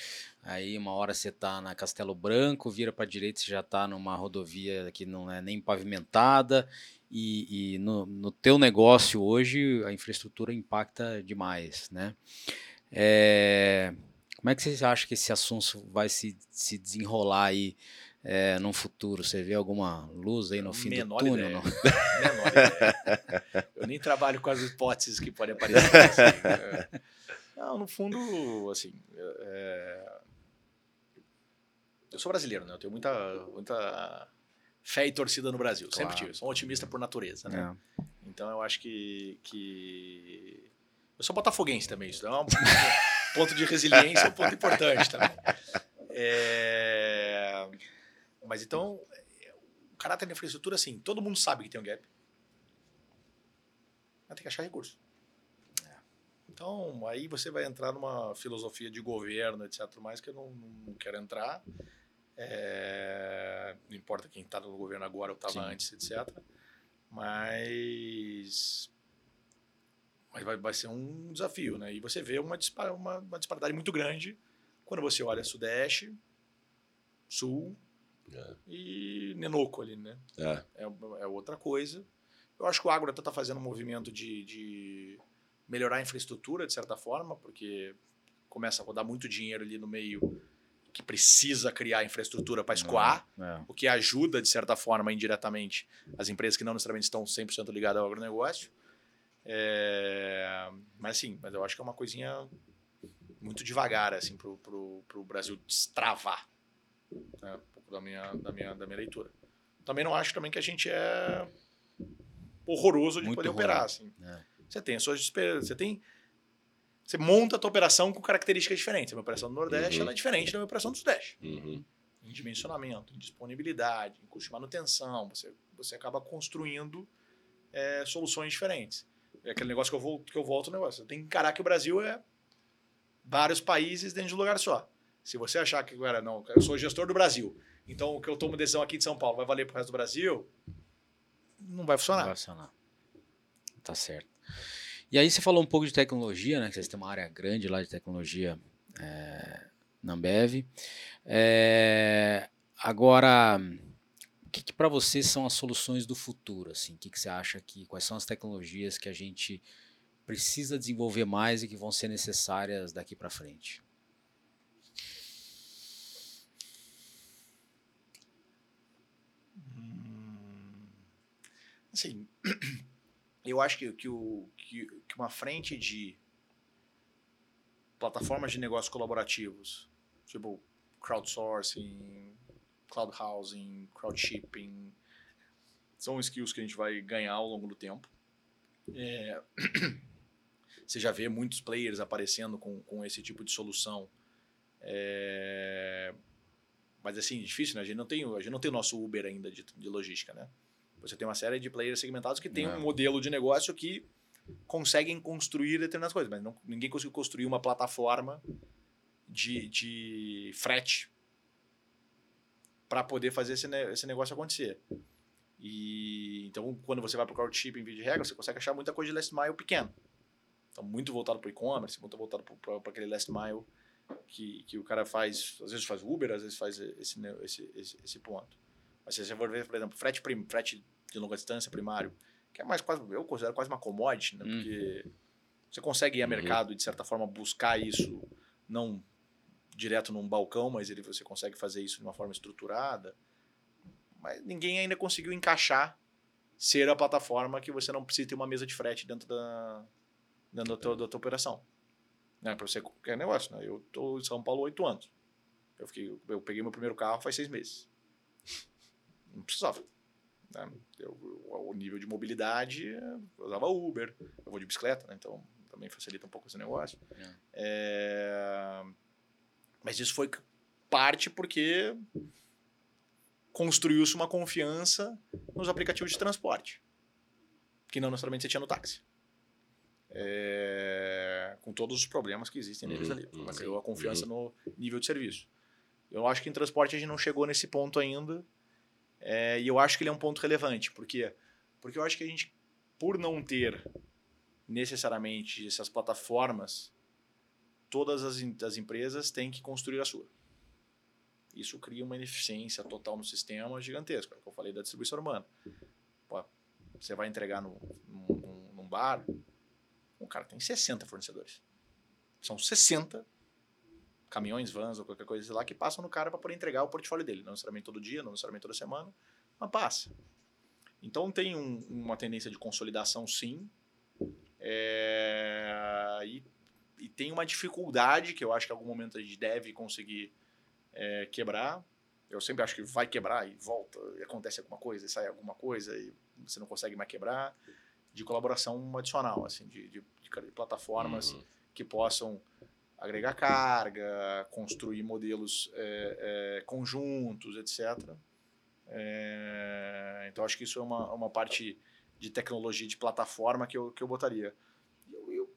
aí uma hora você tá na Castelo Branco, vira para direita você já tá numa rodovia que não é nem pavimentada e, e no, no, teu negócio hoje a infraestrutura impacta demais, né? É, como é que você acha que esse assunto vai se, se desenrolar aí é, no futuro? Você vê alguma luz aí no fim Menor do túnel? Não? Menor ideia. Eu nem trabalho com as hipóteses que podem aparecer. Assim, não, no fundo, assim, é... eu sou brasileiro, né? Eu tenho muita, muita fé e torcida no Brasil. Claro. Sempre tive. Sou um otimista por natureza, né? É. Então eu acho que, que... Eu sou botafoguense também, isso é um ponto de resiliência, um ponto importante também. É... Mas então, o caráter da infraestrutura, assim, todo mundo sabe que tem um gap. Mas tem que achar recurso. É. Então, aí você vai entrar numa filosofia de governo, etc. mais que eu não, não quero entrar. É, não importa quem está no governo agora ou estava antes, etc. Mas, mas vai, vai ser um desafio, né? E você vê uma, dispar, uma, uma disparidade muito grande quando você olha Sudeste, Sul é. e Nenoco ali, né? É. é. É, outra coisa. Eu acho que o agro está fazendo um movimento de, de melhorar a infraestrutura, de certa forma, porque começa a rodar muito dinheiro ali no meio que precisa criar infraestrutura para escoar, é, é. o que ajuda, de certa forma, indiretamente, as empresas que não necessariamente estão 100% ligadas ao agronegócio. É, mas sim, mas eu acho que é uma coisinha muito devagar assim, para o Brasil destravar. Né? Um pouco da minha, da, minha, da minha leitura. Também não acho também que a gente é horroroso de muito poder horroroso. operar. Assim. É. Você tem as suas Você tem você monta a tua operação com características diferentes. A minha operação do Nordeste uhum. ela é diferente da minha operação do Sudeste. Uhum. Em dimensionamento, em disponibilidade, em custo de manutenção. Você, você acaba construindo é, soluções diferentes. É aquele negócio que eu, vou, que eu volto negócio. Você tem que encarar que o Brasil é vários países dentro de um lugar só. Se você achar que agora não, eu sou gestor do Brasil, então o que eu tomo decisão aqui de São Paulo vai valer para o resto do Brasil, não vai funcionar. Não vai funcionar. Tá certo. E aí você falou um pouco de tecnologia, né? Que vocês têm uma área grande lá de tecnologia é, na Ambev. É, agora, o que, que para vocês são as soluções do futuro? Assim? O que, que você acha que quais são as tecnologias que a gente precisa desenvolver mais e que vão ser necessárias daqui para frente? Hum, assim, eu acho que, que, o, que, que uma frente de plataformas de negócios colaborativos, tipo crowdsourcing, cloud housing, crowd shipping, são skills que a gente vai ganhar ao longo do tempo. É, você já vê muitos players aparecendo com, com esse tipo de solução. É, mas assim, difícil, né? A gente não tem, a gente não tem o nosso Uber ainda de, de logística, né? Você tem uma série de players segmentados que tem um modelo de negócio que conseguem construir determinadas coisas, mas não, ninguém conseguiu construir uma plataforma de, de frete para poder fazer esse, esse negócio acontecer. E então, quando você vai para o crowdshipping em de regra, você consegue achar muita coisa de last mile pequeno. Então, muito voltado para o e-commerce, muito voltado para aquele last mile que, que o cara faz, às vezes faz Uber, às vezes faz esse, esse, esse, esse ponto. Mas se você for ver, por exemplo, frete, prim, frete de longa distância primário, que é mais quase, eu considero quase uma commodity, né? Porque uhum. você consegue ir a uhum. mercado e, de certa forma, buscar isso, não direto num balcão, mas ele, você consegue fazer isso de uma forma estruturada. Mas ninguém ainda conseguiu encaixar ser a plataforma que você não precisa ter uma mesa de frete dentro da, dentro da, tua, da tua operação. Né? Para você qualquer negócio. Né? Eu estou em São Paulo há oito anos. Eu, fiquei, eu peguei meu primeiro carro faz seis meses. Não precisava. Né? Eu, o nível de mobilidade, eu usava Uber, eu vou de bicicleta, né? então também facilita um pouco esse negócio. É. É... Mas isso foi parte porque construiu-se uma confiança nos aplicativos de transporte, que não necessariamente você tinha no táxi. É... com todos os problemas que existem neles uhum, ali. Mas criou a confiança uhum. no nível de serviço. Eu acho que em transporte a gente não chegou nesse ponto ainda, é, e eu acho que ele é um ponto relevante. Por quê? Porque eu acho que a gente, por não ter necessariamente essas plataformas, todas as, as empresas têm que construir a sua. Isso cria uma ineficiência total no sistema gigantesca. Que eu falei da distribuição urbana. Pô, você vai entregar no, num, num bar, o cara tem 60 fornecedores. São 60 caminhões, vans ou qualquer coisa lá que passam no cara para poder entregar o portfólio dele. Não necessariamente todo dia, não necessariamente toda semana, mas passa. Então tem um, uma tendência de consolidação, sim. É, e, e, tem uma dificuldade que eu acho que em algum momento a gente deve conseguir é, quebrar. Eu sempre acho que vai quebrar e volta, e acontece alguma coisa, e sai alguma coisa, e você não consegue mais quebrar. De colaboração adicional, assim, de, de, de plataformas uhum. que possam agregar carga, construir modelos é, é, conjuntos, etc. É, então, acho que isso é uma, uma parte de tecnologia, de plataforma que eu, que eu botaria.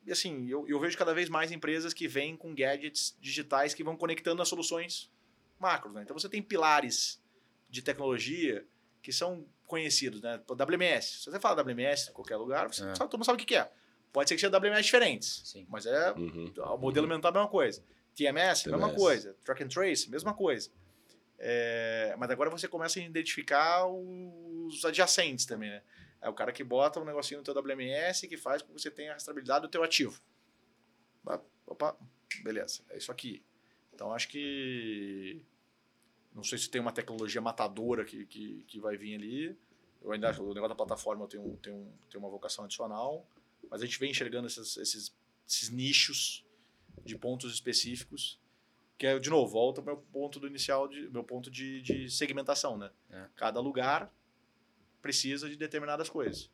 E assim, eu, eu vejo cada vez mais empresas que vêm com gadgets digitais que vão conectando as soluções macros. Né? Então, você tem pilares de tecnologia que são conhecidos, né? WMS. Se você fala WMS em qualquer lugar, você é. sabe, todo mundo sabe o que é. Pode ser que seja WMS diferentes, Sim. mas é uhum. o modelo mental é a mesma coisa. TMS, TMS, mesma coisa. Track and Trace, mesma coisa. É, mas agora você começa a identificar os adjacentes também, né? É o cara que bota um negocinho no teu WMS que faz com que você tenha a rastreabilidade do teu ativo. Opa, beleza, é isso aqui. Então acho que não sei se tem uma tecnologia matadora que, que, que vai vir ali. Eu ainda acho o negócio da plataforma tem, tem, tem uma vocação adicional. Mas a gente vem enxergando esses, esses, esses nichos de pontos específicos que é de novo volta ao meu ponto do inicial de meu ponto de, de segmentação né? É. cada lugar precisa de determinadas coisas.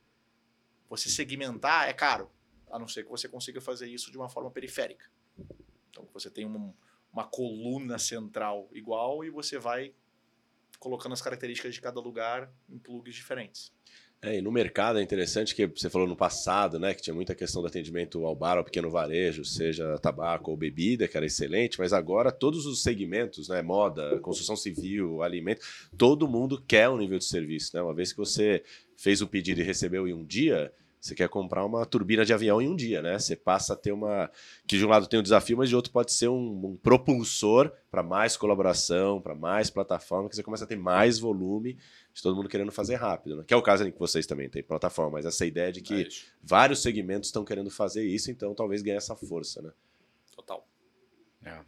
Você segmentar é caro a não ser que você consiga fazer isso de uma forma periférica. Então você tem uma, uma coluna central igual e você vai colocando as características de cada lugar em plugs diferentes é, e no mercado é interessante que você falou no passado, né, que tinha muita questão do atendimento ao bar, ao pequeno varejo, seja tabaco ou bebida, que era excelente, mas agora todos os segmentos, né, moda, construção civil, alimento, todo mundo quer um nível de serviço, né? Uma vez que você fez o pedido e recebeu em um dia, você quer comprar uma turbina de avião em um dia, né? Você passa a ter uma. Que de um lado tem um desafio, mas de outro pode ser um, um propulsor para mais colaboração, para mais plataforma, que você começa a ter mais volume de todo mundo querendo fazer rápido, né? Que é o caso em que vocês também têm plataforma, mas essa ideia de que é vários segmentos estão querendo fazer isso, então talvez ganhe essa força, né? Total. É.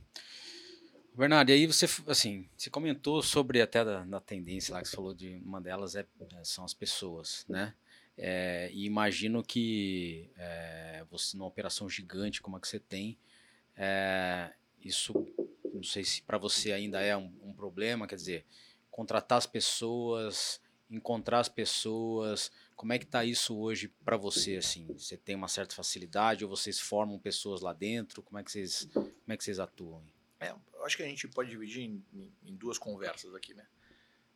Bernardo, e aí você, assim, você comentou sobre até da, da tendência lá que você falou de uma delas é, é são as pessoas, né? É, e imagino que é, você numa operação gigante como a que você tem, é, isso não sei se para você ainda é um, um, problema, quer dizer, contratar as pessoas, encontrar as pessoas. Como é que está isso hoje para você? Assim, você tem uma certa facilidade ou vocês formam pessoas lá dentro? Como é que vocês, como é que vocês atuam? É, eu acho que a gente pode dividir em, em, duas conversas aqui, né?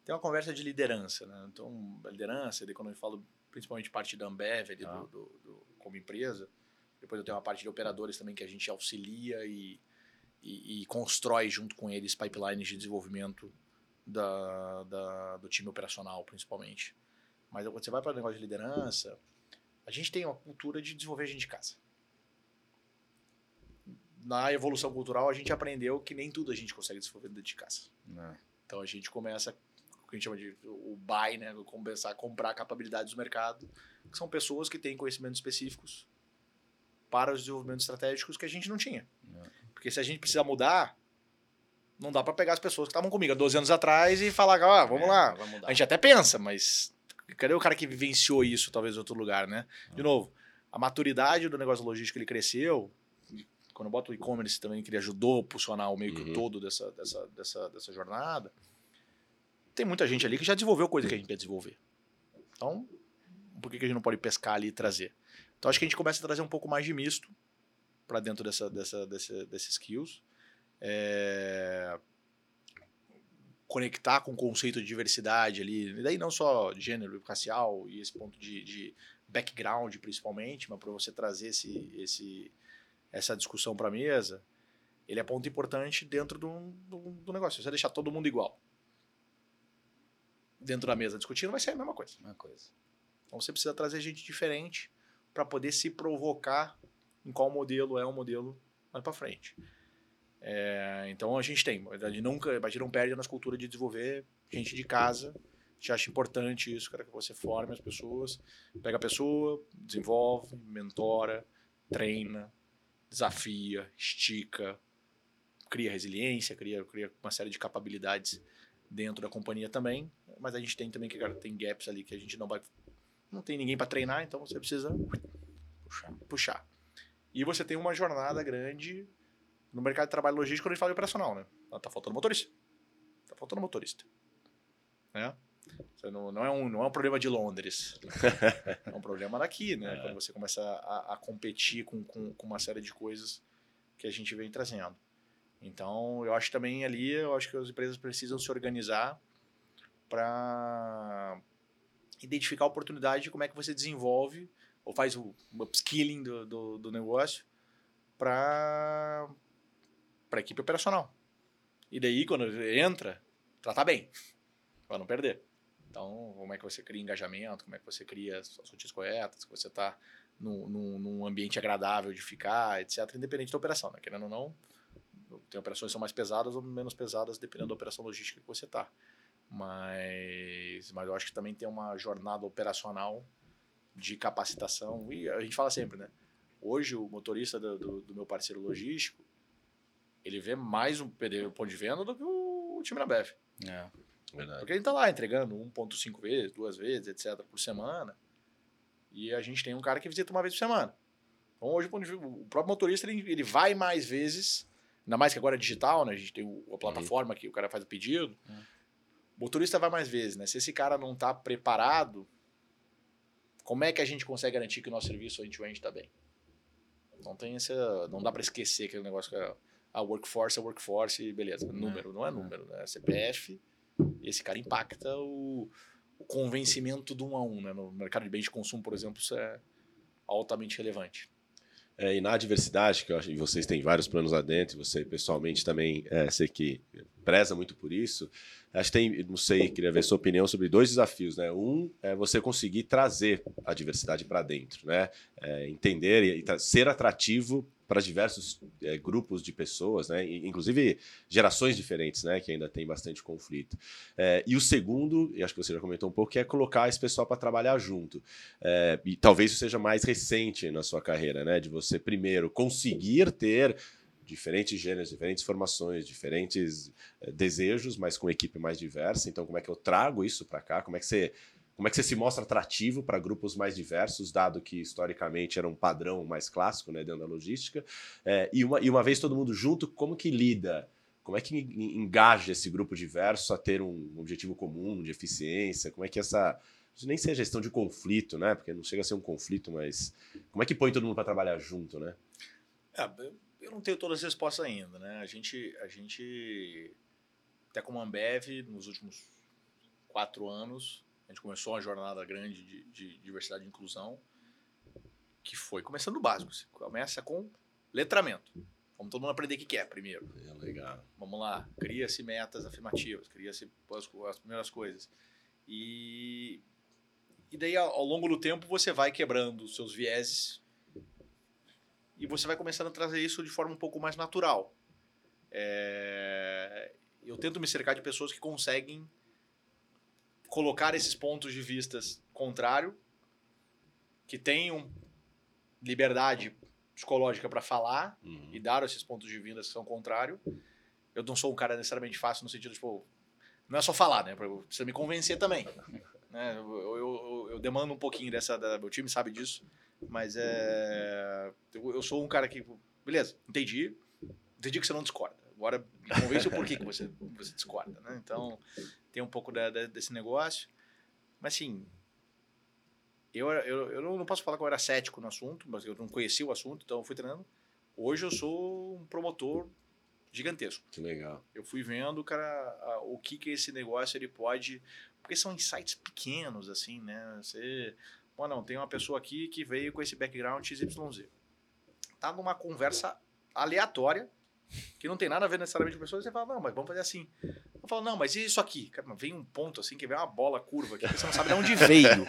Tem uma conversa de liderança, né? Então, liderança, quando eu falo principalmente parte da Ambev, ali, ah. do, do, do, como empresa, depois eu tenho uma parte de operadores também que a gente auxilia e, e, e constrói junto com eles pipelines de desenvolvimento da, da, do time operacional, principalmente. Mas quando você vai para o negócio de liderança, a gente tem uma cultura de desenvolver gente de casa. Na evolução cultural, a gente aprendeu que nem tudo a gente consegue desenvolver dentro de casa. É. Então a gente começa o que a gente chama de o buy, né? Começar a comprar capacidades do mercado, que são pessoas que têm conhecimentos específicos para os desenvolvimentos estratégicos que a gente não tinha. É. Porque se a gente precisa mudar, não dá para pegar as pessoas que estavam comigo há 12 anos atrás e falar, ah, vamos é, lá. A gente até pensa, mas cadê o cara que vivenciou isso, talvez, em outro lugar, né? De novo, a maturidade do negócio logístico ele cresceu. Quando eu boto o e-commerce também, que ele ajudou a impulsionar o meio que uhum. todo dessa, dessa, dessa, dessa jornada. Tem muita gente ali que já desenvolveu coisa que a gente quer desenvolver. Então, por que, que a gente não pode pescar ali e trazer? Então, acho que a gente começa a trazer um pouco mais de misto para dentro dessa, dessa, dessa, desses skills. É... Conectar com o conceito de diversidade ali, e daí não só gênero, racial e esse ponto de, de background principalmente, mas para você trazer esse, esse, essa discussão para a mesa, ele é ponto importante dentro do, do, do negócio. Você deixar todo mundo igual dentro da mesa discutindo, vai ser a mesma coisa. Mesma coisa. Então você precisa trazer gente diferente para poder se provocar em qual modelo é o modelo mais para frente. É, então a gente tem, a gente nunca, a gente não perde nas culturas de desenvolver gente de casa. A gente acha importante isso, cara, que você forme as pessoas, pega a pessoa, desenvolve, mentora, treina, desafia, estica, cria resiliência, cria, cria uma série de capacidades dentro da companhia também. Mas a gente tem também que cara, tem gaps ali que a gente não vai, não tem ninguém para treinar, então você precisa puxar. puxar. E você tem uma jornada grande no mercado de trabalho logístico a gente fala de operacional, né? Tá faltando motorista. Tá faltando motorista. Né? Não, não, é um, não é um problema de Londres. é um problema daqui, né? É. Quando você começa a, a competir com, com, com, uma série de coisas que a gente vem trazendo. Então, eu acho também ali, eu acho que as empresas precisam se organizar para identificar a oportunidade de como é que você desenvolve ou faz o upskilling do, do, do negócio para a equipe operacional. E daí, quando entra, tratar bem, para não perder. Então, como é que você cria engajamento, como é que você cria as notícias corretas, que você está num, num, ambiente agradável de ficar, etc., independente da operação. Né? Querendo ou não, tem operações que são mais pesadas ou menos pesadas, dependendo da operação logística que você está. Mas, mas eu acho que também tem uma jornada operacional de capacitação. E a gente fala sempre, né? Hoje, o motorista do, do, do meu parceiro logístico, ele vê mais um PD ponto de venda do que o time da BEF. É, verdade. Porque ele está lá entregando 1,5 vezes, duas vezes, etc., por semana. E a gente tem um cara que visita uma vez por semana. Então, hoje, o próprio motorista ele, ele vai mais vezes, ainda mais que agora é digital, né? A gente tem a plataforma uhum. que o cara faz o pedido. Uhum. O motorista vai mais vezes, né? Se esse cara não está preparado como é que a gente consegue garantir que o nosso serviço end-to-end está bem? Não tem essa, não dá para esquecer aquele negócio que é a workforce é workforce, beleza. Número não é número, né? CPF. Esse cara impacta o, o convencimento do um a um, né? No mercado de bens de consumo, por exemplo, isso é altamente relevante. É, e na diversidade, que eu acho que vocês têm vários planos lá dentro, você pessoalmente também é, sei que preza muito por isso. Acho que tem, não sei, queria ver sua opinião sobre dois desafios, né? Um é você conseguir trazer a diversidade para dentro, né? É, entender e, e ser atrativo para diversos é, grupos de pessoas, né? inclusive gerações diferentes, né? que ainda tem bastante conflito. É, e o segundo, e acho que você já comentou um pouco, que é colocar esse pessoal para trabalhar junto. É, e talvez isso seja mais recente na sua carreira, né? de você primeiro conseguir ter diferentes gêneros, diferentes formações, diferentes desejos, mas com equipe mais diversa. Então, como é que eu trago isso para cá? Como é que você como é que você se mostra atrativo para grupos mais diversos, dado que historicamente era um padrão mais clássico né, dentro da logística? É, e, uma, e uma vez todo mundo junto, como que lida como é que engaja esse grupo diverso a ter um objetivo comum de eficiência? Como é que essa nem seja gestão de conflito, né? Porque não chega a ser um conflito, mas como é que põe todo mundo para trabalhar junto, né? É, eu não tenho todas as respostas ainda, né? A gente, a gente até como Ambev, nos últimos quatro anos, a gente começou uma jornada grande de, de diversidade e inclusão, que foi começando do básico. Você começa com letramento. Vamos todo mundo aprender o que é primeiro. É legal. Vamos lá, cria-se metas afirmativas, cria-se as, as primeiras coisas. E e daí, ao longo do tempo, você vai quebrando os seus vieses e você vai começando a trazer isso de forma um pouco mais natural. É... Eu tento me cercar de pessoas que conseguem colocar esses pontos de vistas contrário, que tenham liberdade psicológica para falar uhum. e dar esses pontos de vista que são contrário. Eu não sou um cara necessariamente fácil no sentido, tipo, não é só falar, né? Precisa me convencer também. Né? Eu, eu, eu, eu, demando um pouquinho dessa. Da, meu time sabe disso. Mas é. Eu, eu sou um cara que. Beleza, entendi. Entendi que você não discorda. Agora me convence o porquê que você, você discorda. Né? Então, tem um pouco da, da, desse negócio. Mas assim. Eu, eu, eu não posso falar que eu era cético no assunto, mas eu não conhecia o assunto, então eu fui treinando. Hoje eu sou um promotor gigantesco. Que legal. Eu fui vendo, cara, o que que esse negócio ele pode porque são insights pequenos, assim, né? Você. Bom, não, tem uma pessoa aqui que veio com esse background XYZ. Tá numa conversa aleatória, que não tem nada a ver necessariamente com a pessoa, e você fala, não, mas vamos fazer assim. Eu falo, não, mas e isso aqui? Cara, vem um ponto assim, que vem uma bola curva aqui, que você não sabe de onde veio.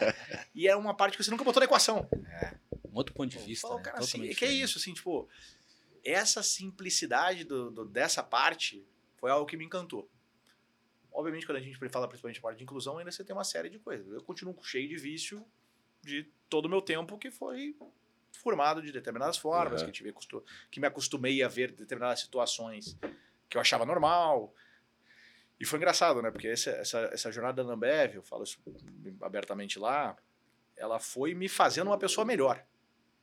e é uma parte que você nunca botou na equação. É, um outro ponto de vista. Falo, né? cara, assim, que é isso, assim, tipo, essa simplicidade do, do, dessa parte foi algo que me encantou. Obviamente, quando a gente fala principalmente a parte de inclusão, ainda você tem uma série de coisas. Eu continuo cheio de vício de todo o meu tempo que foi formado de determinadas formas, uhum. que, tive, que me acostumei a ver determinadas situações que eu achava normal. E foi engraçado, né? Porque essa, essa, essa jornada da Ambev, eu falo isso abertamente lá, ela foi me fazendo uma pessoa melhor.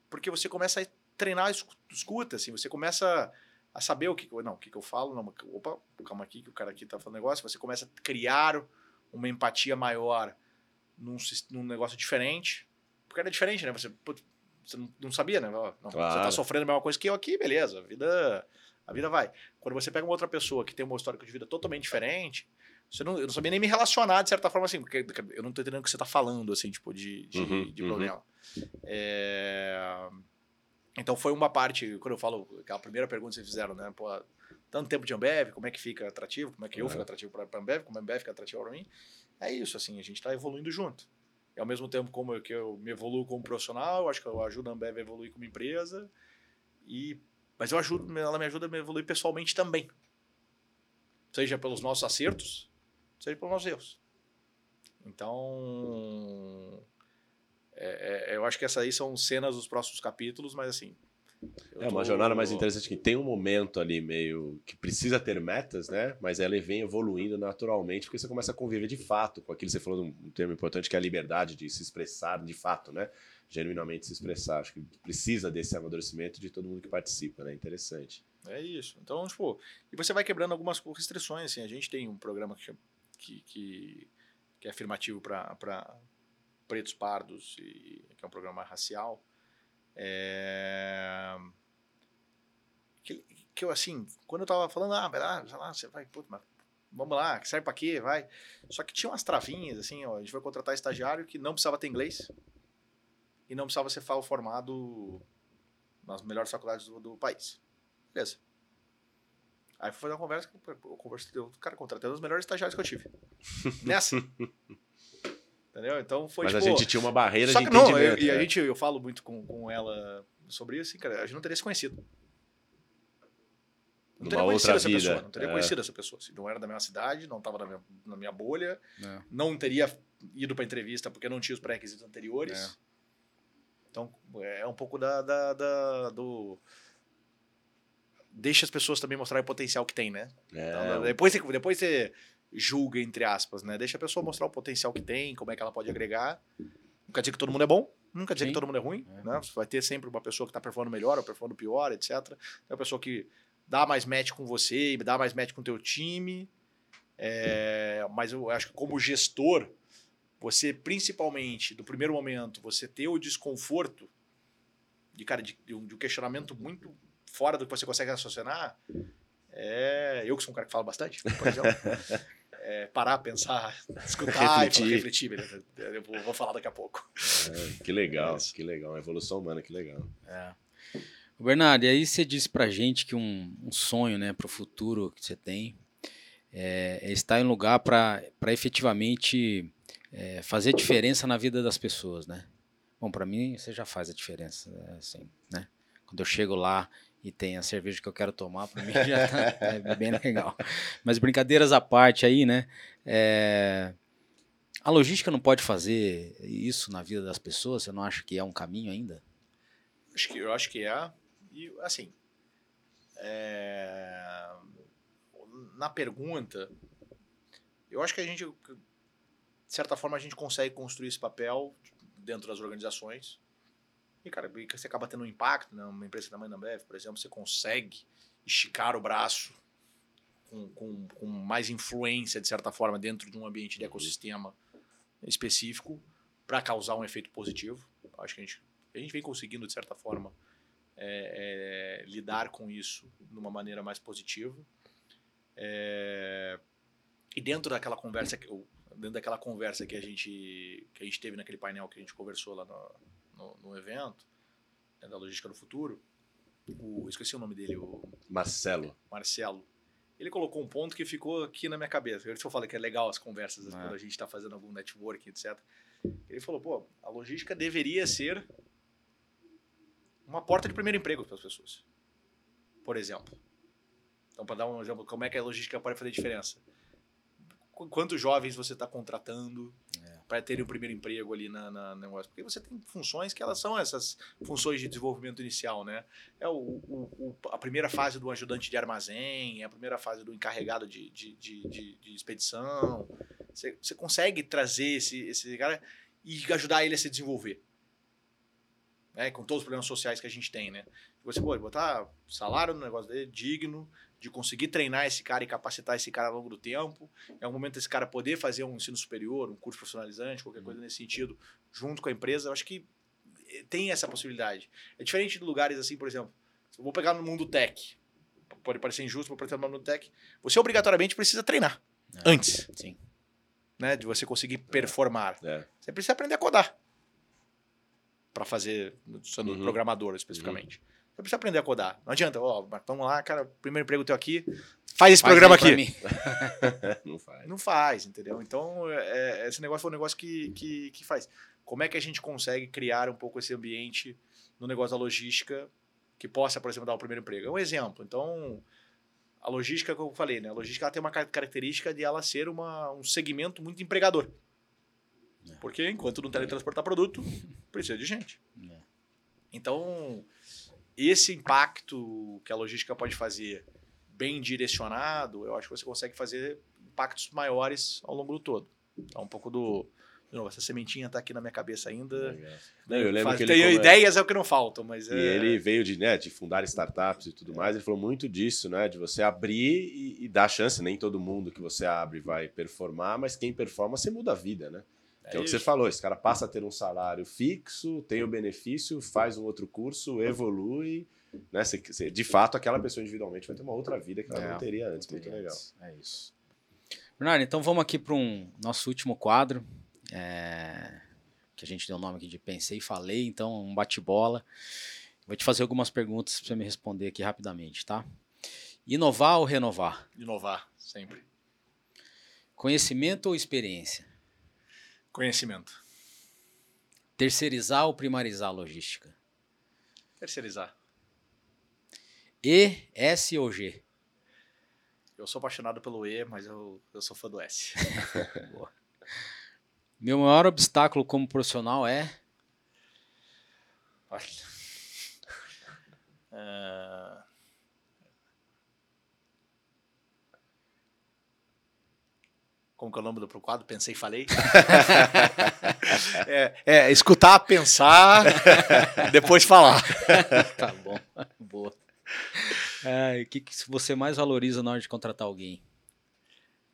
Porque você começa a treinar escuta, assim, você começa a saber o que não, o que, que eu falo, não, opa, calma aqui que o cara aqui tá falando negócio, você começa a criar uma empatia maior num, num negócio diferente, porque era diferente, né? Você, você não, sabia, né? Não, claro. Você tá sofrendo a mesma coisa que eu aqui, beleza, a vida, a vida vai. Quando você pega uma outra pessoa que tem uma história de vida totalmente diferente, você não, eu não sabia nem me relacionar de certa forma assim, porque eu não tô entendendo o que você tá falando, assim, tipo, de, de, uhum, de problema. Uhum. É então foi uma parte, quando eu falo, aquela primeira pergunta que vocês fizeram, né? Pô, tanto tempo de Ambev, como é que fica atrativo, como é que eu fico atrativo para Ambev, como a Ambev fica atrativo para mim. É isso, assim, a gente está evoluindo junto. E ao mesmo tempo como eu, que eu me evoluo como profissional, acho que eu ajudo a Ambev a evoluir como empresa. E, mas eu ajudo, ela me ajuda a me evoluir pessoalmente também. Seja pelos nossos acertos, seja pelos nossos erros. Então, é, é, eu acho que essas aí são cenas dos próximos capítulos, mas assim. É uma tô... jornada mais interessante que tem um momento ali meio que precisa ter metas, né? Mas ela vem evoluindo naturalmente porque você começa a conviver de fato com aquilo que você falou de um termo importante que é a liberdade de se expressar de fato, né? Genuinamente se expressar. Acho que precisa desse amadurecimento de todo mundo que participa, né? Interessante. É isso. Então, tipo, e você vai quebrando algumas restrições, assim. A gente tem um programa que, que, que, que é afirmativo para pretos pardos, e, que é um programa racial, é, que, que eu, assim, quando eu tava falando, ah, sei lá, você vai, mas vamos lá, que serve para quê, vai. Só que tinha umas travinhas, assim, ó, a gente vai contratar estagiário que não precisava ter inglês e não precisava ser formado nas melhores faculdades do, do país. Beleza. Aí fui fazer uma conversa, eu conversei, eu, cara, contratei um dos melhores estagiários que eu tive. Nessa. Entendeu? Então foi Mas tipo, a gente tinha uma barreira só de que não, eu, E a né? gente, eu falo muito com, com ela sobre isso, assim, cara, a gente não teria se conhecido. Não teria conhecido essa vida. pessoa. Não teria é. conhecido essa pessoa. Assim, não era da mesma cidade, não estava na minha, na minha bolha, é. não teria ido para entrevista porque não tinha os pré-requisitos anteriores. É. Então, é um pouco da, da, da, do. Deixa as pessoas também mostrarem o potencial que tem, né? É. Então, depois, depois você julga, entre aspas, né? Deixa a pessoa mostrar o potencial que tem, como é que ela pode agregar. Não quer dizer que todo mundo é bom, não quer dizer Sim. que todo mundo é ruim, é. né? Você vai ter sempre uma pessoa que está performando melhor ou performando pior, etc. Tem uma pessoa que dá mais match com você, dá mais match com o teu time. É, mas eu acho que como gestor, você principalmente, do primeiro momento, você ter o desconforto de, cara, de, de, um, de um questionamento muito fora do que você consegue raciocinar, é, eu que sou um cara que fala bastante, por exemplo, é, parar, pensar, escutar refletir. e refletir, beleza? Eu vou, vou, falar daqui a pouco. É, que legal, é que legal. A evolução humana, que legal. É. Bernardo, e aí você disse pra gente que um, um sonho né, para o futuro que você tem é, é estar em lugar para efetivamente é, fazer diferença na vida das pessoas, né? Bom, para mim você já faz a diferença, assim, né? Quando eu chego lá e tem a cerveja que eu quero tomar, para mim já tá, é bem legal. Mas brincadeiras à parte aí, né? É, a logística não pode fazer isso na vida das pessoas? Você não acha que é um caminho ainda? Acho que, eu acho que é. E, assim, é, na pergunta, eu acho que a gente, de certa forma, a gente consegue construir esse papel dentro das organizações e, cara, você acaba tendo um impacto, né? Uma empresa da mãe da Ambev, por exemplo, você consegue esticar o braço com, com, com, mais influência, de certa forma, dentro de um ambiente de ecossistema específico para causar um efeito positivo. Acho que a gente, a gente vem conseguindo, de certa forma, é, é, lidar com isso de uma maneira mais positiva. É, e dentro daquela conversa dentro daquela conversa que a gente que a gente teve naquele painel que a gente conversou lá no, no, no evento, né, da Logística do Futuro, o, esqueci o nome dele, o Marcelo. Marcelo. Ele colocou um ponto que ficou aqui na minha cabeça. Eu falei que é legal as conversas é. quando a gente está fazendo algum networking, etc. Ele falou, pô, a logística deveria ser uma porta de primeiro emprego para as pessoas. Por exemplo. Então, para dar um exemplo, como é que a logística pode fazer diferença? Quantos jovens você está contratando? Para ter o primeiro emprego ali na, na, negócio. Porque você tem funções que elas são essas funções de desenvolvimento inicial, né? É o, o, o a primeira fase do ajudante de armazém, é a primeira fase do encarregado de, de, de, de, de expedição. Você, você consegue trazer esse, esse cara e ajudar ele a se desenvolver. Né? Com todos os problemas sociais que a gente tem, né? Você pode botar salário no negócio dele, digno, de conseguir treinar esse cara e capacitar esse cara ao longo do tempo. É um momento desse cara poder fazer um ensino superior, um curso profissionalizante, qualquer coisa nesse sentido, junto com a empresa. Eu acho que eh, tem essa possibilidade. É diferente de lugares assim, por exemplo, eu vou pegar no mundo tech. Pode parecer injusto, vou pegar no mundo tech. Você obrigatoriamente precisa treinar é, antes. Sim. Né, de você conseguir performar. É. Você precisa aprender a codar para fazer, sendo uhum. programador especificamente. Uhum. Você precisa aprender a codar. Não adianta, ó, vamos lá, cara, primeiro emprego teu aqui, faz esse faz programa aqui. não faz. Não faz, entendeu? Então, é, é, esse negócio foi um negócio que, que, que faz. Como é que a gente consegue criar um pouco esse ambiente no negócio da logística que possa, por exemplo, dar o primeiro emprego? É um exemplo. Então, a logística, como eu falei, né? A logística tem uma característica de ela ser uma, um segmento muito empregador. É. Porque enquanto não teletransportar produto, precisa de gente. É. Então, esse impacto que a logística pode fazer bem direcionado, eu acho que você consegue fazer impactos maiores ao longo do todo. Então, um pouco do. Novo, essa sementinha está aqui na minha cabeça ainda. Não, eu lembro Faz, que ele tem ideias é o que não faltam, mas e é... ele veio de, né, de fundar startups e tudo mais. Ele falou muito disso, né, de você abrir e, e dar chance. Nem todo mundo que você abre vai performar, mas quem performa você muda a vida, né? Que é, é o que você falou, esse cara passa a ter um salário fixo, tem o benefício, faz um outro curso, evolui. Né? Você, você, de fato, aquela pessoa individualmente vai ter uma outra vida que ela é, não teria antes. Muito legal. É isso. Bernardo, então vamos aqui para um nosso último quadro. É, que a gente deu o nome aqui de Pensei e Falei, então um bate-bola. Vou te fazer algumas perguntas para você me responder aqui rapidamente, tá? Inovar ou renovar? Inovar, sempre. Conhecimento ou experiência? Conhecimento. Terceirizar ou primarizar a logística? Terceirizar. E, S ou G? Eu sou apaixonado pelo E, mas eu, eu sou fã do S. Meu maior obstáculo como profissional é. Olha. Uh... como que é o nome do quadro? Pensei e falei. é, é, escutar, pensar, depois falar. tá bom, boa. É, o que, que você mais valoriza na hora de contratar alguém?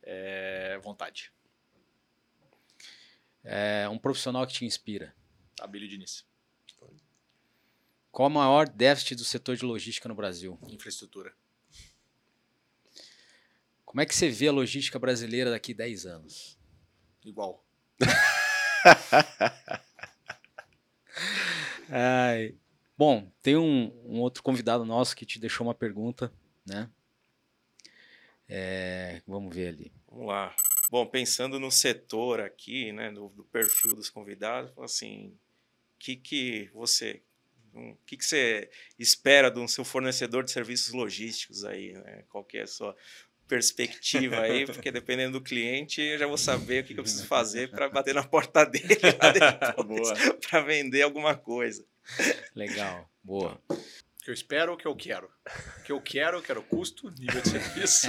É, vontade. É um profissional que te inspira. Abílio Diniz. Qual o maior déficit do setor de logística no Brasil? Infraestrutura. Como é que você vê a logística brasileira daqui a 10 anos? Igual. Ai. Bom, tem um, um, outro convidado nosso que te deixou uma pergunta, né? É, vamos ver ali. Vamos lá. Bom, pensando no setor aqui, né, do, do perfil dos convidados, assim, que que você, o que, que você espera do seu fornecedor de serviços logísticos aí, né? Qual que é a sua perspectiva aí, porque dependendo do cliente, eu já vou saber o que, que eu preciso fazer para bater na porta dele para vender alguma coisa. Legal, boa. O que eu espero, o que eu quero. O que eu quero, eu quero custo, nível de serviço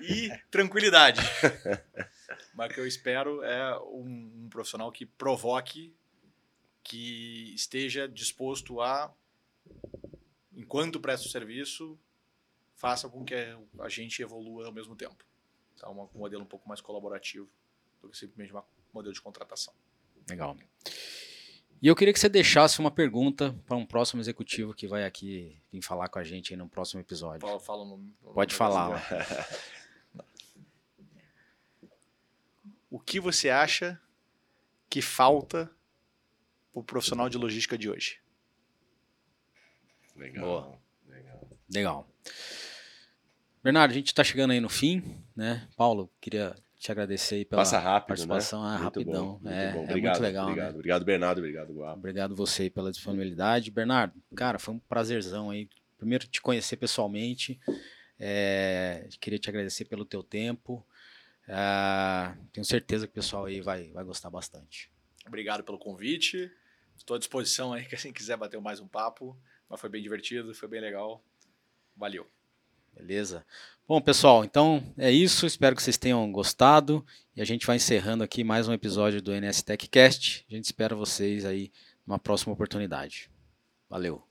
e tranquilidade. Mas o que eu espero é um, um profissional que provoque, que esteja disposto a, enquanto presta o serviço, faça com que a gente evolua ao mesmo tempo. Então, um modelo um pouco mais colaborativo do que simplesmente um modelo de contratação. Legal. E eu queria que você deixasse uma pergunta para um próximo executivo que vai aqui vir falar com a gente no próximo episódio. Fala, fala no, no Pode falar. o que você acha que falta para o profissional de logística de hoje? Legal. Boa. Legal. Legal. Bernardo, a gente está chegando aí no fim, né? Paulo, queria te agradecer aí pela Passa rápido, participação. né? Ah, rapidão. Bom, muito é, bom. é Obrigado, muito legal, obrigado. né? Obrigado, Bernardo. Obrigado, Guapo. Obrigado você aí pela disponibilidade. Bernardo, cara, foi um prazerzão aí. Primeiro te conhecer pessoalmente. É, queria te agradecer pelo teu tempo. É, tenho certeza que o pessoal aí vai, vai gostar bastante. Obrigado pelo convite. Estou à disposição aí, quem quiser bater mais um papo. Mas foi bem divertido, foi bem legal. Valeu. Beleza. Bom, pessoal, então é isso. Espero que vocês tenham gostado. E a gente vai encerrando aqui mais um episódio do NS TechCast. A gente espera vocês aí numa próxima oportunidade. Valeu!